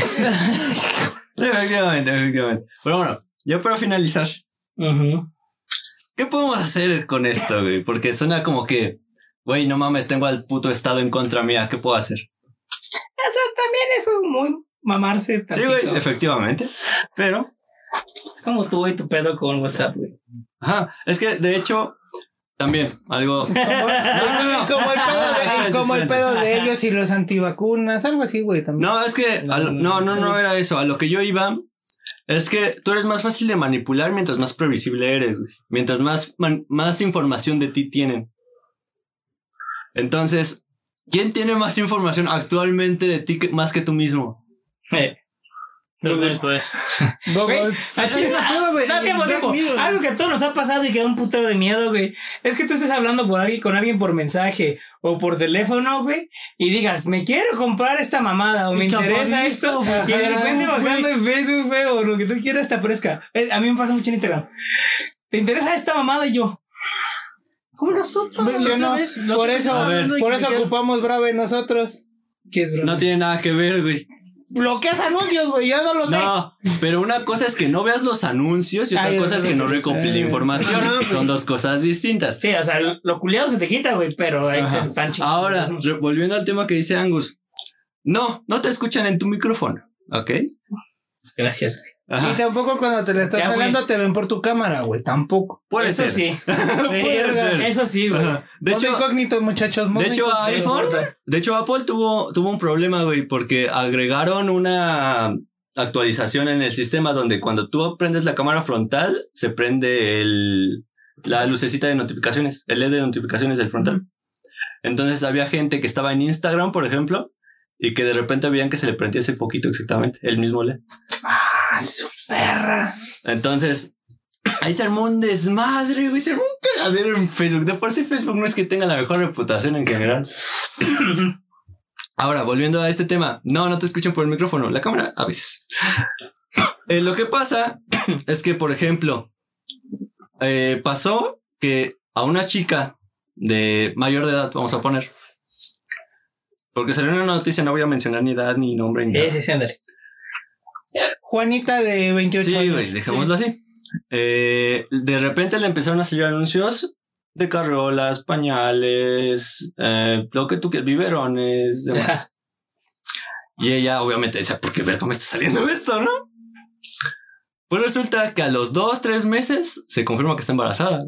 Efectivamente, efectivamente. Pero bueno, ya para finalizar, Ujú. ¿Qué podemos hacer con esto, güey? Porque suena como que, güey, no mames, tengo al puto estado en contra mía. ¿Qué puedo hacer? Eso también eso es muy mamarse. Sí, tantito. güey, efectivamente. Pero, Es como tú y tu pedo con WhatsApp, güey. ajá, es que de hecho, también algo. Como, como el pedo de, como el pedo de ellos y los antivacunas, algo así, güey, también. No, es que, lo- no, no, no era eso. A lo que yo iba es que tú eres más fácil de manipular mientras más previsible eres, güey. Mientras más, más información de ti tienen. Entonces, ¿quién tiene más información actualmente de ti más que tú mismo? Pues. Güey, No, güey, tiempo, tiempo. Algo que a todos nos ha pasado y que da un putero de miedo, güey. Es que tú estés hablando por alguien, con alguien por mensaje o por teléfono, güey, y digas, me quiero comprar esta mamada o me interesa esto. güey. Y de repente bajando en Facebook, güey, o lo que tú quieras te aparezca. Eh, A mí me pasa mucho en Instagram. ¿Te interesa esta mamada? Y yo, ¿cómo lo supo? ¿Sí o no? Lo Por eso, por eso ocupamos Brave nosotros. ¿Qué es, bro? No tiene nada que ver, güey. Bloqueas anuncios, güey, ya no los ves. No, pero una cosa es que no veas los anuncios y otra Ay, cosa es que no recopile información. Ajá. Son dos cosas distintas. Sí, o sea, lo culiado se te quita, güey, pero ahí te están chingando. Ahora, volviendo al tema que dice Angus. No, no te escuchan en tu micrófono, ¿ok? Gracias. Ajá. tampoco cuando te la estás Ya, jalando te ven por tu cámara, güey, tampoco. Puede Eso ser. sí. Puede ser. Eso sí, güey. De hecho, incógnito, muchachos. de hecho iPhone, de hecho Apple tuvo, tuvo un problema, güey, porque agregaron una actualización en el sistema donde cuando tú prendes la cámara frontal, se prende el, la lucecita de notificaciones, el LED de notificaciones del frontal. Entonces había gente que estaba en Instagram, por ejemplo, y que de repente veían que se le prendía ese foquito exactamente, el mismo LED. Ah, su perra. Entonces, ahí se armó un desmadre, güey. Se armó un cagadero en Facebook. De por sí Facebook no es que tenga la mejor reputación en general. Ahora, volviendo a este tema. No, no te escuchan por el micrófono. La cámara, a veces. Eh, lo que pasa es que, por ejemplo, eh, pasó que a una chica de mayor de edad, vamos a poner. Porque salió una noticia, no voy a mencionar ni edad, ni nombre, ni nada. Sí, sí, sí. Juanita de 28 Sí, años. güey, dejémoslo así. Eh, de repente le empezaron a salir anuncios de carriolas, pañales, eh, lo que tú quieras, biberones, demás. y ella obviamente decía, ¿por qué verga me está saliendo esto, no? Pues resulta que a los dos, tres meses se confirma que está embarazada.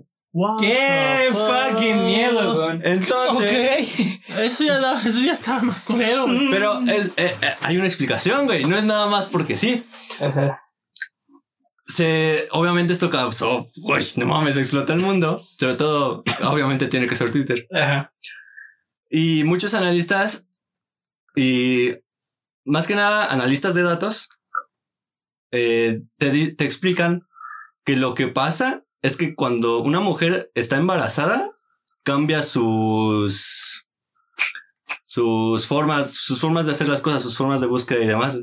Qué fucking miedo, güey. Entonces. Eso ya, da- eso ya estaba más culero. güey. pero es, eh, eh, hay una explicación, güey. No es nada más porque sí. Ajá. se obviamente esto causó uy, no mames explota el mundo sobre todo obviamente tiene que ser Twitter Ajá. y muchos analistas y más que nada analistas de datos eh, te, te explican que lo que pasa es que cuando una mujer está embarazada cambia sus sus formas sus formas de hacer las cosas sus formas de búsqueda y demás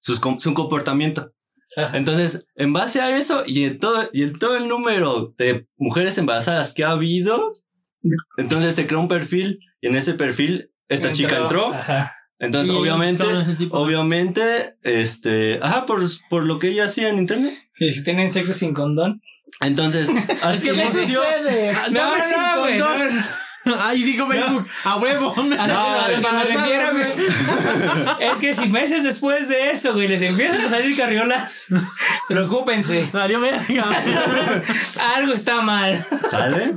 sus, su comportamiento Ajá. entonces, en base a eso y en todo, y en todo el número de mujeres embarazadas que ha habido, entonces se creó un perfil y en ese perfil esta chica entró. Ajá. Entonces, obviamente, de- obviamente, este, ajá, por, por lo que ella hacía en internet. Sí, si tienen sexo sin condón. Entonces, así ¿Qué que sucede? No, no, no, no, no. Ahí dijo Facebook, a huevo. refiero, güey. Es que si meses después de eso, güey, les empiezan a salir carriolas, preocúpense. Valió verga. Algo está mal. ¿sale?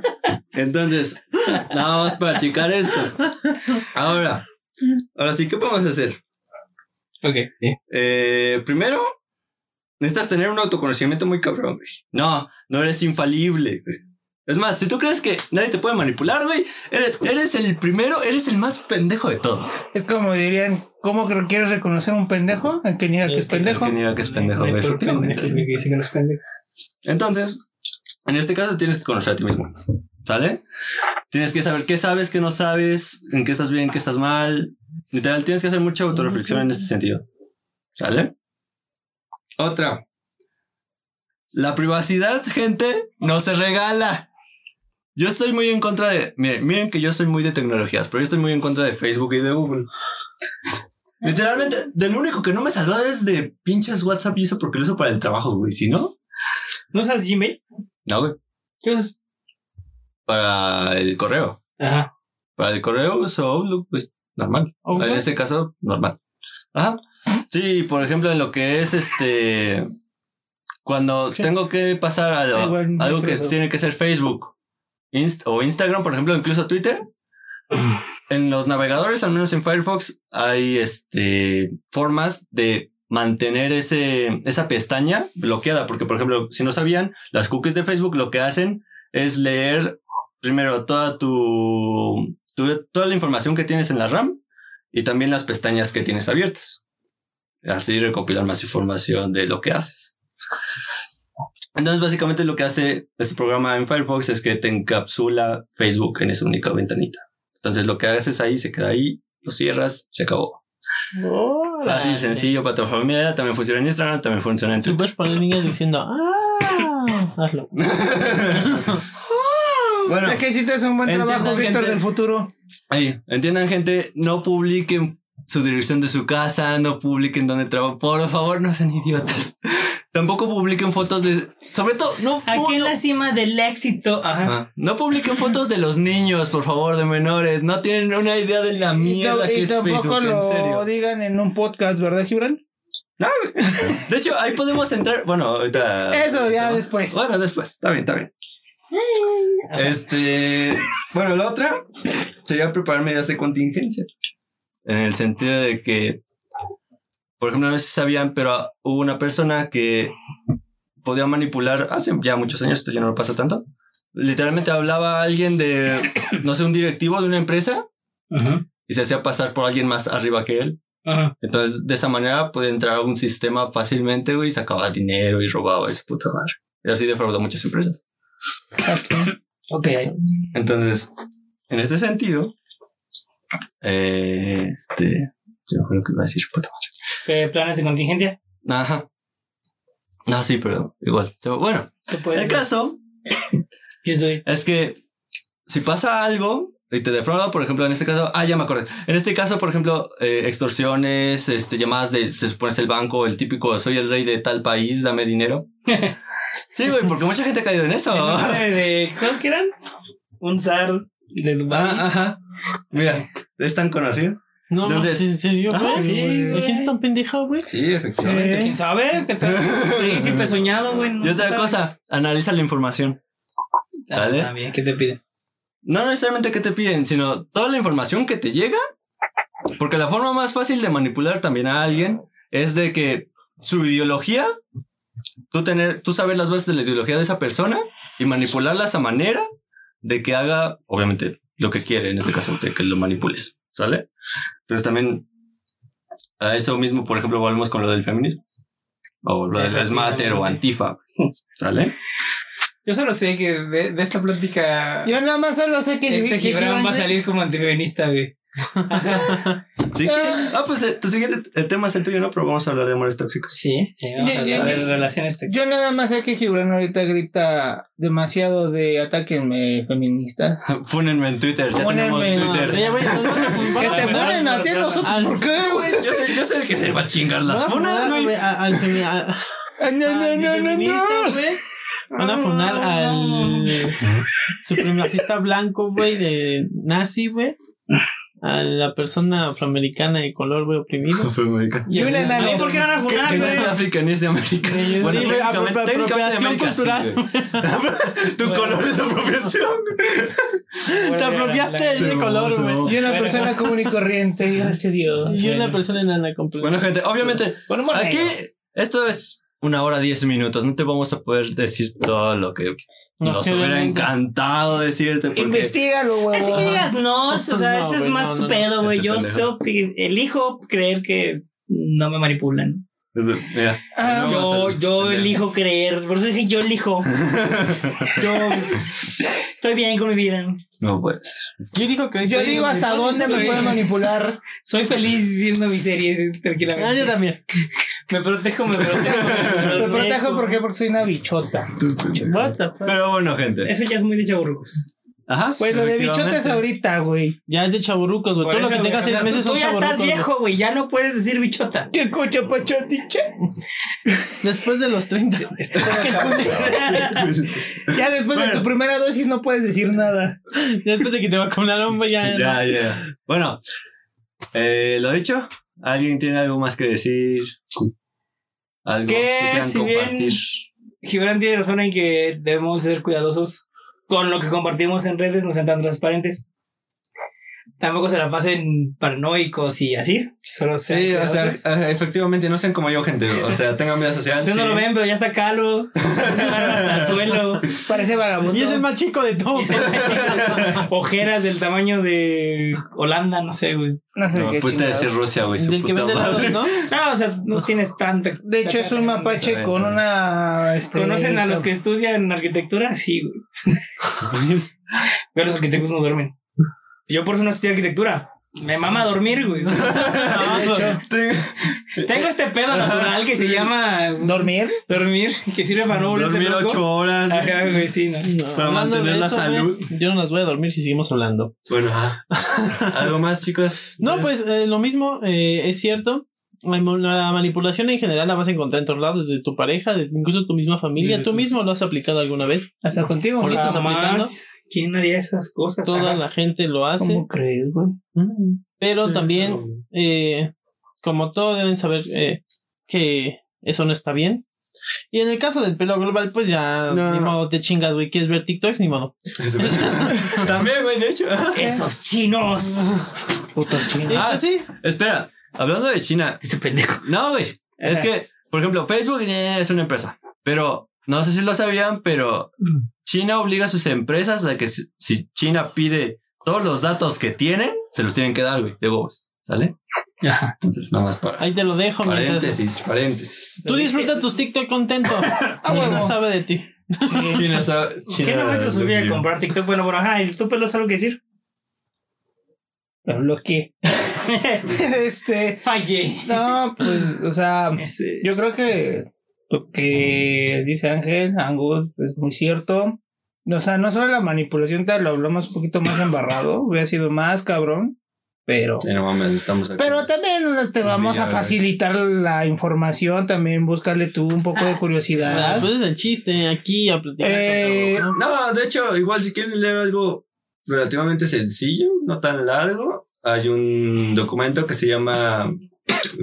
Entonces, nada más para checar esto. Ahora, ahora sí, ¿qué podemos hacer? Ok. Eh, primero, necesitas tener un autoconocimiento muy cabrón, güey. No, no eres infalible, güey. Es más, si tú crees que nadie te puede manipular, güey, eres, eres el primero, eres el más pendejo de todos. Es como dirían, ¿cómo que quieres reconocer un pendejo? El que niega que es El que- pendejo. El que niega que es pendejo, güey. por efectivamente. pendejo, güey, que dice que no es pendejo. Entonces, en este caso tienes que conocer a ti mismo. ¿Sale? Tienes que saber qué sabes, qué no sabes, en qué estás bien, en qué estás mal. Literal, tienes que hacer mucha autorreflexión en este sentido. ¿Sale? Otra. La privacidad, gente, no se regala. Yo estoy muy en contra de. Miren, miren que yo soy muy de tecnologías, pero yo estoy muy en contra de Facebook y de Google. Literalmente, del único que no me salvó es de pinches WhatsApp y eso porque lo uso para el trabajo, güey. Si no, ¿No usas Gmail? no, güey. ¿Qué usas? Para el correo. Ajá. Para el correo uso Outlook, pues normal. En este caso, normal. Ajá. Sí, por ejemplo, en lo que es este. Cuando tengo que pasar a lo- algo que tiene que ser Facebook O Instagram, por ejemplo, incluso Twitter. En los navegadores, al menos en Firefox, hay este formas de mantener ese, esa pestaña bloqueada. Porque, por ejemplo, si no sabían, las cookies de Facebook lo que hacen es leer primero toda tu, tu- toda la información que tienes en la RAM y también las pestañas que tienes abiertas. Así recopilar más información de lo que haces. Entonces, básicamente lo que hace este programa en Firefox es que te encapsula Facebook en esa única ventanita. Entonces, lo que haces ahí se queda ahí, lo cierras, se acabó. Así de sencillo para tu familia. También funciona en Instagram, también funciona en Twitter. puedes poner niños diciendo, ah, hazlo. Bueno, Ya que hiciste un buen trabajo, Víctor gente. del futuro. Ahí, entiendan gente, no publiquen su dirección de su casa, no publiquen dónde trabajan, por favor, no sean idiotas. Tampoco publiquen fotos de, sobre todo, no, Aquí en no, la cima del éxito. Ajá. Ah, no publiquen fotos de los niños, por favor, de menores, no tienen una idea de la Y, mierda ta- que y es tampoco Facebook, en lo serio. digan en un podcast, ¿verdad, Gibran? De hecho, ahí podemos entrar, bueno, ahorita. Eso ya ¿no? después. Bueno, después, está bien, está bien. Este, bueno, la otra sería preparar medidas de contingencia. En el sentido de que, por ejemplo, no sé si sabían, pero hubo una persona que podía manipular hace ya muchos años, esto ya no lo pasa tanto. Literalmente hablaba a alguien de, no sé, un directivo de una empresa y se hacía pasar por alguien más arriba que él. Entonces, de esa manera podía entrar a un sistema fácilmente, güey, y sacaba dinero y robaba esa puta madre. Y así defraudó a muchas empresas. Ok. Entonces, en este sentido, eh, este, me fue lo que iba a decir, puta ¿Qué planes de contingencia? Ajá. No, sí, pero igual. Bueno, ¿Qué puedes el caso Yo soy. es que si pasa algo y te defrauda, por ejemplo, en este caso, ah, ya me acordé. En este caso, por ejemplo, eh, extorsiones, este, llamadas de, se supone es el banco, el típico, soy el rey de tal país, dame dinero. Sí, güey, porque mucha gente ha caído en eso. ¿El nombre de ¿Cuál que eran? Un zar de. Ah, ajá. Mira, es tan conocido. No, Entonces- ¿en serio, güey? sí, Hay gente tan pendeja, güey. Sí, efectivamente. ¿Quién sabe? ¿Qué tal? Príncipe soñado, güey. no Y otra sabes. cosa, analiza la información. Ah, ¿Sale? También, ¿qué te piden? No necesariamente que te piden, sino toda la información que te llega. Porque la forma más fácil de manipular también a alguien es de que su ideología, tú tener, tú saber las bases de la ideología de esa persona y manipularla a esa manera de que haga, obviamente, lo que quiere, en este caso, de que lo manipules. ¿Sale? Entonces también a eso mismo, por ejemplo, volvemos con lo del feminismo. O lo del esmater o antifa. ¿Sale? Yo solo sé que de, de esta plática Yo nada más solo sé que este Gibran va a salir como antifeminista, güey. Sí que- ah, pues eh, tu siguiente el tema es el tuyo, ¿no? Pero vamos a hablar de amores tóxicos. Sí, sí, vamos a Ya, hablar ya, de relaciones tóxicas. Yo nada más sé que Gibran ahorita grita demasiado de atáquenme feministas. Fúnenme en Twitter, ya Fúnenme. tenemos Twitter. Güey, a fun- van Que a te funar, ponen a ti a nosotros, al- ¿por qué, güey? Yo sé, yo sé el que se va a chingar las a funas, güey. a- Al femi- a- Ah, No, no, no, no, feminista, no. güey. Van a funar al supremacista blanco, güey, de nazi, güey. A la persona afroamericana de color, güey, oprimido. Afroamericano. Y un enano. ¿Y por qué van a Que, funar, que no es de güey? América. Sí, Bueno, sí, güey, apropiación cultural. sí, güey. tu color es apropiación. Te apropiaste de color, güey. Y una persona común y corriente, gracias a Dios. Y una persona enana completa. Bueno, gente, obviamente, humor aquí esto es una hora diez minutos. No te vamos a poder decir todo lo que No, nos hubiera encantado decirte. Porque Investígalo, Así que digas no, o sea, No, ese es güey, más no, tu no, pedo, güey. Este Yo so- elijo creer que no me manipulan. Mira, Ah, no Yo, yo elijo creer, por eso dije yo elijo. yo estoy bien con mi vida. No puede ser. Yo digo que Yo digo hasta dónde me Soy- puede manipular. Soy feliz viendo mis series tranquilamente. Ah, yo también. Me protejo, me protejo. Me protejo porque, porque soy una bichota. What the fuck? Pero bueno, gente. Eso ya es muy de chaburrucos. Ajá. Pues lo de bichota es efectivamente. ahorita, güey. Ya es de chaburucos, güey. Por Todo lo eso, que güey, tenga o seis sea, meses tú son ya chaburucos. estás viejo, güey. Ya no puedes decir bichota. ¿Qué coche pachotiche? Después de los 30. Ya después de Bueno. tu primera dosis no puedes decir nada. Después de que te vacunaron, güey, ya. Ya, ya. Bueno, eh, lo dicho, ¿Alguien tiene algo más que decir? Algo Que si bien-. Gibran tiene razón en que debemos ser cuidadosos con lo que compartimos en redes, no sean tan transparentes. Tampoco se la pasen paranoicos y así. Solo sean Sí, o sea, eh, efectivamente, no sean como yo, gente. O sea, tengan vida social. Ustedes no lo ven, pero ya está calo. hasta el suelo. Parece vagabundo. Y es el más chico de todos. Ojeras del tamaño de Holanda, no sé, güey. No sé No, qué puede chingados. decir Rusia, güey. su Del que puta vende helados, madre. ¿no? No, o sea, no tienes tanta. De hecho, es un mapache con una. Este, ¿Conocen a los que estudian arquitectura? Sí, güey. Pero los arquitectos no duermen. Yo por eso no estudié arquitectura. Me mama dormir, güey. No, de hecho, tengo este pedo natural que se llama Dormir. dormir, que sirve para no volverte Dormir ocho horas. Ajá, güey, sí, ¿no? No, Para hablando mantener la eso, salud. güey, yo no las voy a dormir si seguimos hablando. Bueno. ¿Algo más, chicos? No, pues eh, lo mismo, eh, es cierto. La manipulación en general la vas a encontrar en todos lados, desde tu pareja, de incluso tu misma familia. Desde Tú tus- mismo lo has aplicado alguna vez. Hasta contigo. Güey. eso- estás aplicando? ¿Quién haría esas cosas? Toda Ajá. la gente lo hace. ¿Cómo crees, güey? Pero Sí, también, eh, como todo, deben saber eh, que eso no está bien. Y en el caso del pelo global, pues ya No. ni modo te chingas, güey. ¿Quieres ver TikToks? Ni modo. También, güey, de hecho. Esos chinos. Putos chinos. Ah. sí, Espera, hablando de China. Este pendejo. No, güey. Es que, por ejemplo, Facebook es una empresa. Pero no sé si lo sabían, pero China obliga a sus empresas a que si, China pide todos los datos que tienen, se los tienen que dar, güey, de huevos. ¿Sale? Ajá. Entonces, nada más para. ahí te lo dejo. Paréntesis, paréntesis. Tú disfruta tus TikTok contento. Ah, China huevo. sabe de ti. China sabe. ¿Qué China no me a comprar TikTok? Bueno, bueno, ajá. ¿Y tú pelos algo que decir? Lo bloqueé. este. Fallé. No, pues, o sea, Ese- yo creo que lo que dice Ángel, Angus, es muy cierto. O sea, no solo la manipulación, te lo hablamos un poquito más embarrado, hubiera sido más cabrón, pero... Sí, no mames, estamos aquí. Pero también te vamos a facilitar la información, también búscale tú un poco de Ah, curiosidad. pues es el chiste aquí a platicar. con Eh. No, de hecho, igual si quieren leer algo relativamente sencillo, no tan largo, hay un documento que se llama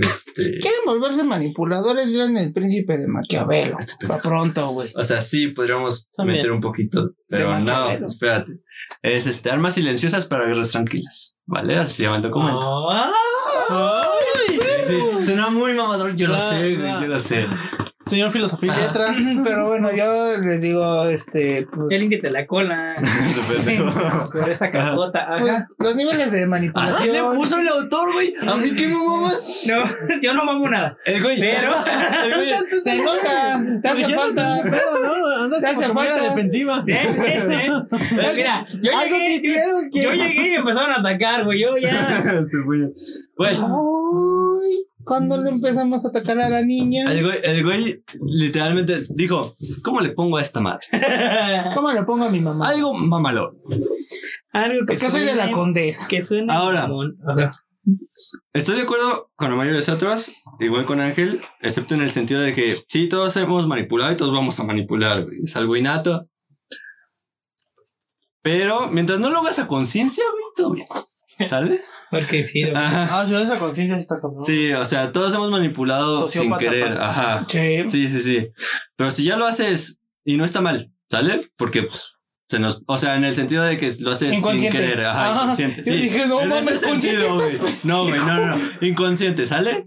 este Quieren volverse manipuladores, dirán el príncipe de Maquiavelo. Este Para pronto, güey. o sea, sí podríamos También. meter un poquito, pero no, espérate. Es este armas silenciosas para guerras tranquilas, ¿vale? Así se llama el documento. Ah, Ay, Sí, suena muy mamador, yo lo Ah, sé, güey, ah. yo lo sé. Señor filosofía. Letras, pero bueno, yo les digo, este, Ya pues, límpiate la cola. Con esa cagota. pues, los niveles de manipulación. Así le puso el autor, güey. A mí qué me mamas. No, yo no mamo nada. El güey. Pero. el güey. Se nota, te hace falta. ¿qué pedo, no? Andas Te como hace falta. defensiva. Sí, sí, sí. Mira, yo llegué, yo llegué y me empezaron a atacar, güey. Yo ya. Este güey. Ay, cuando le empezamos a atacar a la niña, el güey, el güey literalmente dijo, ¿cómo le pongo a esta madre? ¿cómo le pongo a mi mamá? Algo mamalón. Algo que soy de la condesa. Que suena. Ahora. Estoy de acuerdo con la mayoría de nosotros, igual con Ángel, excepto en el sentido de que sí, todos hemos manipulado y todos vamos a manipular, güey. Es algo innato. Pero mientras no lo hagas a conciencia, güey, todo bien. ¿Sale? Porque sí. Ajá. Ah, si esa conciencia está cabrón. Sí, o sea, todos hemos manipulado Sociópata, sin querer. pa. Ajá. Sí. Sí, sí, sí. Pero si ya lo haces y no está mal, ¿sale? Porque pues, se nos, o sea, en el sentido de que lo haces sin querer, ajá, Ah, inconsciente. yo Sí. dije, no mames, sentido, güey. No, güey, no, no, no. Inconsciente, ¿sale?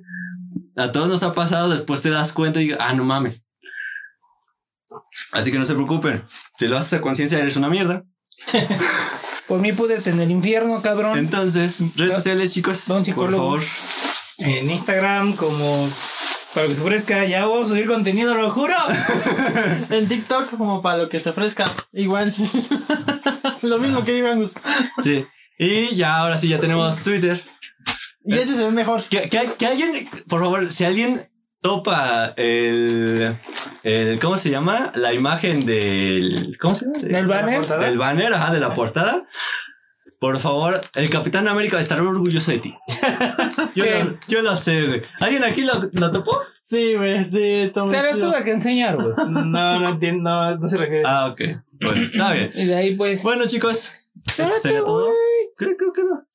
A todos nos ha pasado, después te das cuenta y digo, ah, no mames. Así que no se preocupen. Si lo haces a conciencia, eres una mierda. Por mí pude tener infierno, cabrón. Entonces, redes sociales, chicos, un por favor. En Instagram, como. Para que se ofrezca, ya vamos a subir contenido, lo juro. En TikTok, como para lo que se ofrezca. Igual. lo mismo que digan. Sí. Y ya, ahora sí, ya tenemos Twitter. Y ese se ve mejor. Que, que- que alguien, por favor, si alguien topa el, el. ¿Cómo se llama? La imagen del. ¿Cómo se llama? ¿Del banner? Del banner, ajá, de la portada. Por favor, el Capitán América estará orgulloso de ti. Yo, lo, yo lo sé, güey. ¿Alguien aquí lo, lo topó? Sí, güey, sí, Te lo tuve que enseñar, güey. No, no entiendo, no, no se refiere. Ah, ok. Bueno, está bien. Y de ahí, pues. Bueno, chicos, esto sería todo. güey. ¿Qué, qué, qué no?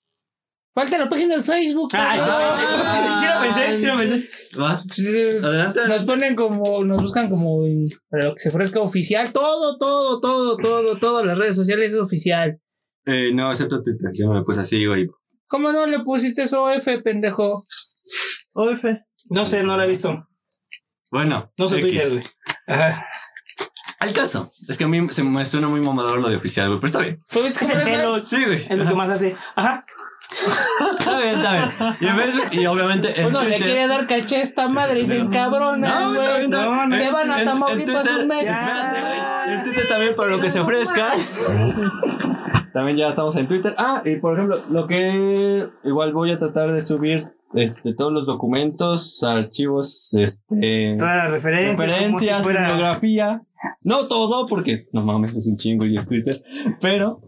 Falta la página de Facebook. Ay, cabrón. sí, sí lo pensé, sí lo pensé. Va. Sí, Adelante. Nos ponen como, nos buscan como para lo que se ofrezca oficial. Todo, todo, todo, todo, todo. Las redes sociales es oficial. Eh, no, excepto Twitter. Yo me puse así, güey. ¿Cómo no le pusiste eso F, pendejo? OF. No sé, no la he visto. Bueno. No sé. Twitter, güey. Ajá. Al caso. Es que a mí se me suena muy mamador lo de oficial, güey. Pero está bien. ¿Tú viste Es el pelo? Sí, güey. es lo que más hace. Ajá. Está bien, está bien. Y, en vez- y obviamente en Uno le Twitter. quiere dar caché a esta madre y se encabrona, No, está güey. bien, está bien. No, se van a Tamaulipas un mes. Espérate. En Twitter también para lo que se ofrezca. También ya estamos en Twitter. Ah, y por ejemplo, lo que igual voy a tratar de subir este todos los documentos, archivos, este Todas las referencias. referencias, si bibliografía. No todo, porque no mames, es un chingo y es Twitter. Pero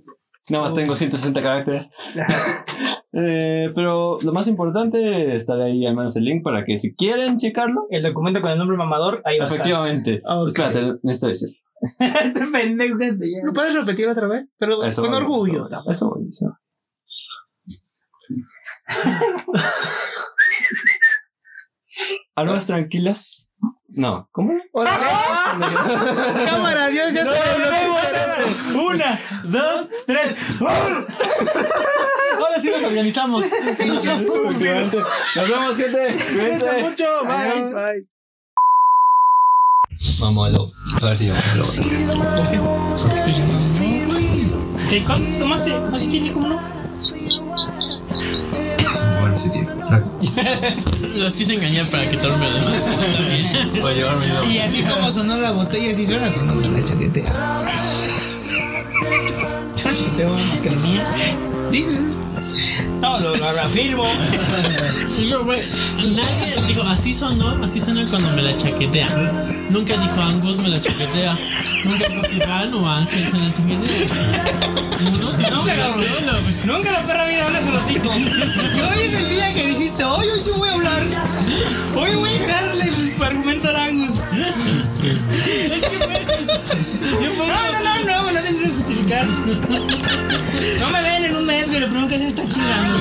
nada más tengo 160 caracteres. Eh, pero lo más importante estará ahí al menos el link para que si quieren checarlo. El documento con el nombre mamador, ahí va a estar. Efectivamente. Ok. Espérate, necesito decir. este pendejo. ¿Lo puedes repetir otra vez? Pero Eso con voy, orgullo. Eso, voy, eso voy, eso. ¿Almas tranquilas? No. ¿Cómo? Órale. Cámara, Dios, ya sabes lo que Una, dos, tres. Ahora sí nos organizamos. Nos vemos, gente. Cuídense. mucho. Bye. Mamuelo. A ver si yo ¿Qué cuánto tomaste? Así tiene como no. Bueno, sí, tío. Los quise engañar para que todo me lo Voy a llevarme yo. Y así como sonó la botella, así suena cuando me la chaquetea. Chiquiteo más que la mía. Dices. No, lo, lo reafirmo. Digo, güey, nadie dijo, así sonó, así suena cuando me la chaquetea. Nunca dijo Angus me la chaquetea. Nunca dijo Iván o Ángel se la chaquetea. Uno se Nunca lo solo. Nunca la perra vida hablas el hocico. Y hoy es el día que dijiste, hoy, hoy sí voy a hablar. Hoy voy a dejarle el argumento a Angus. No, no, no, no, no tienes que justificar. No me ven en un mes, pero primero que se está chingando.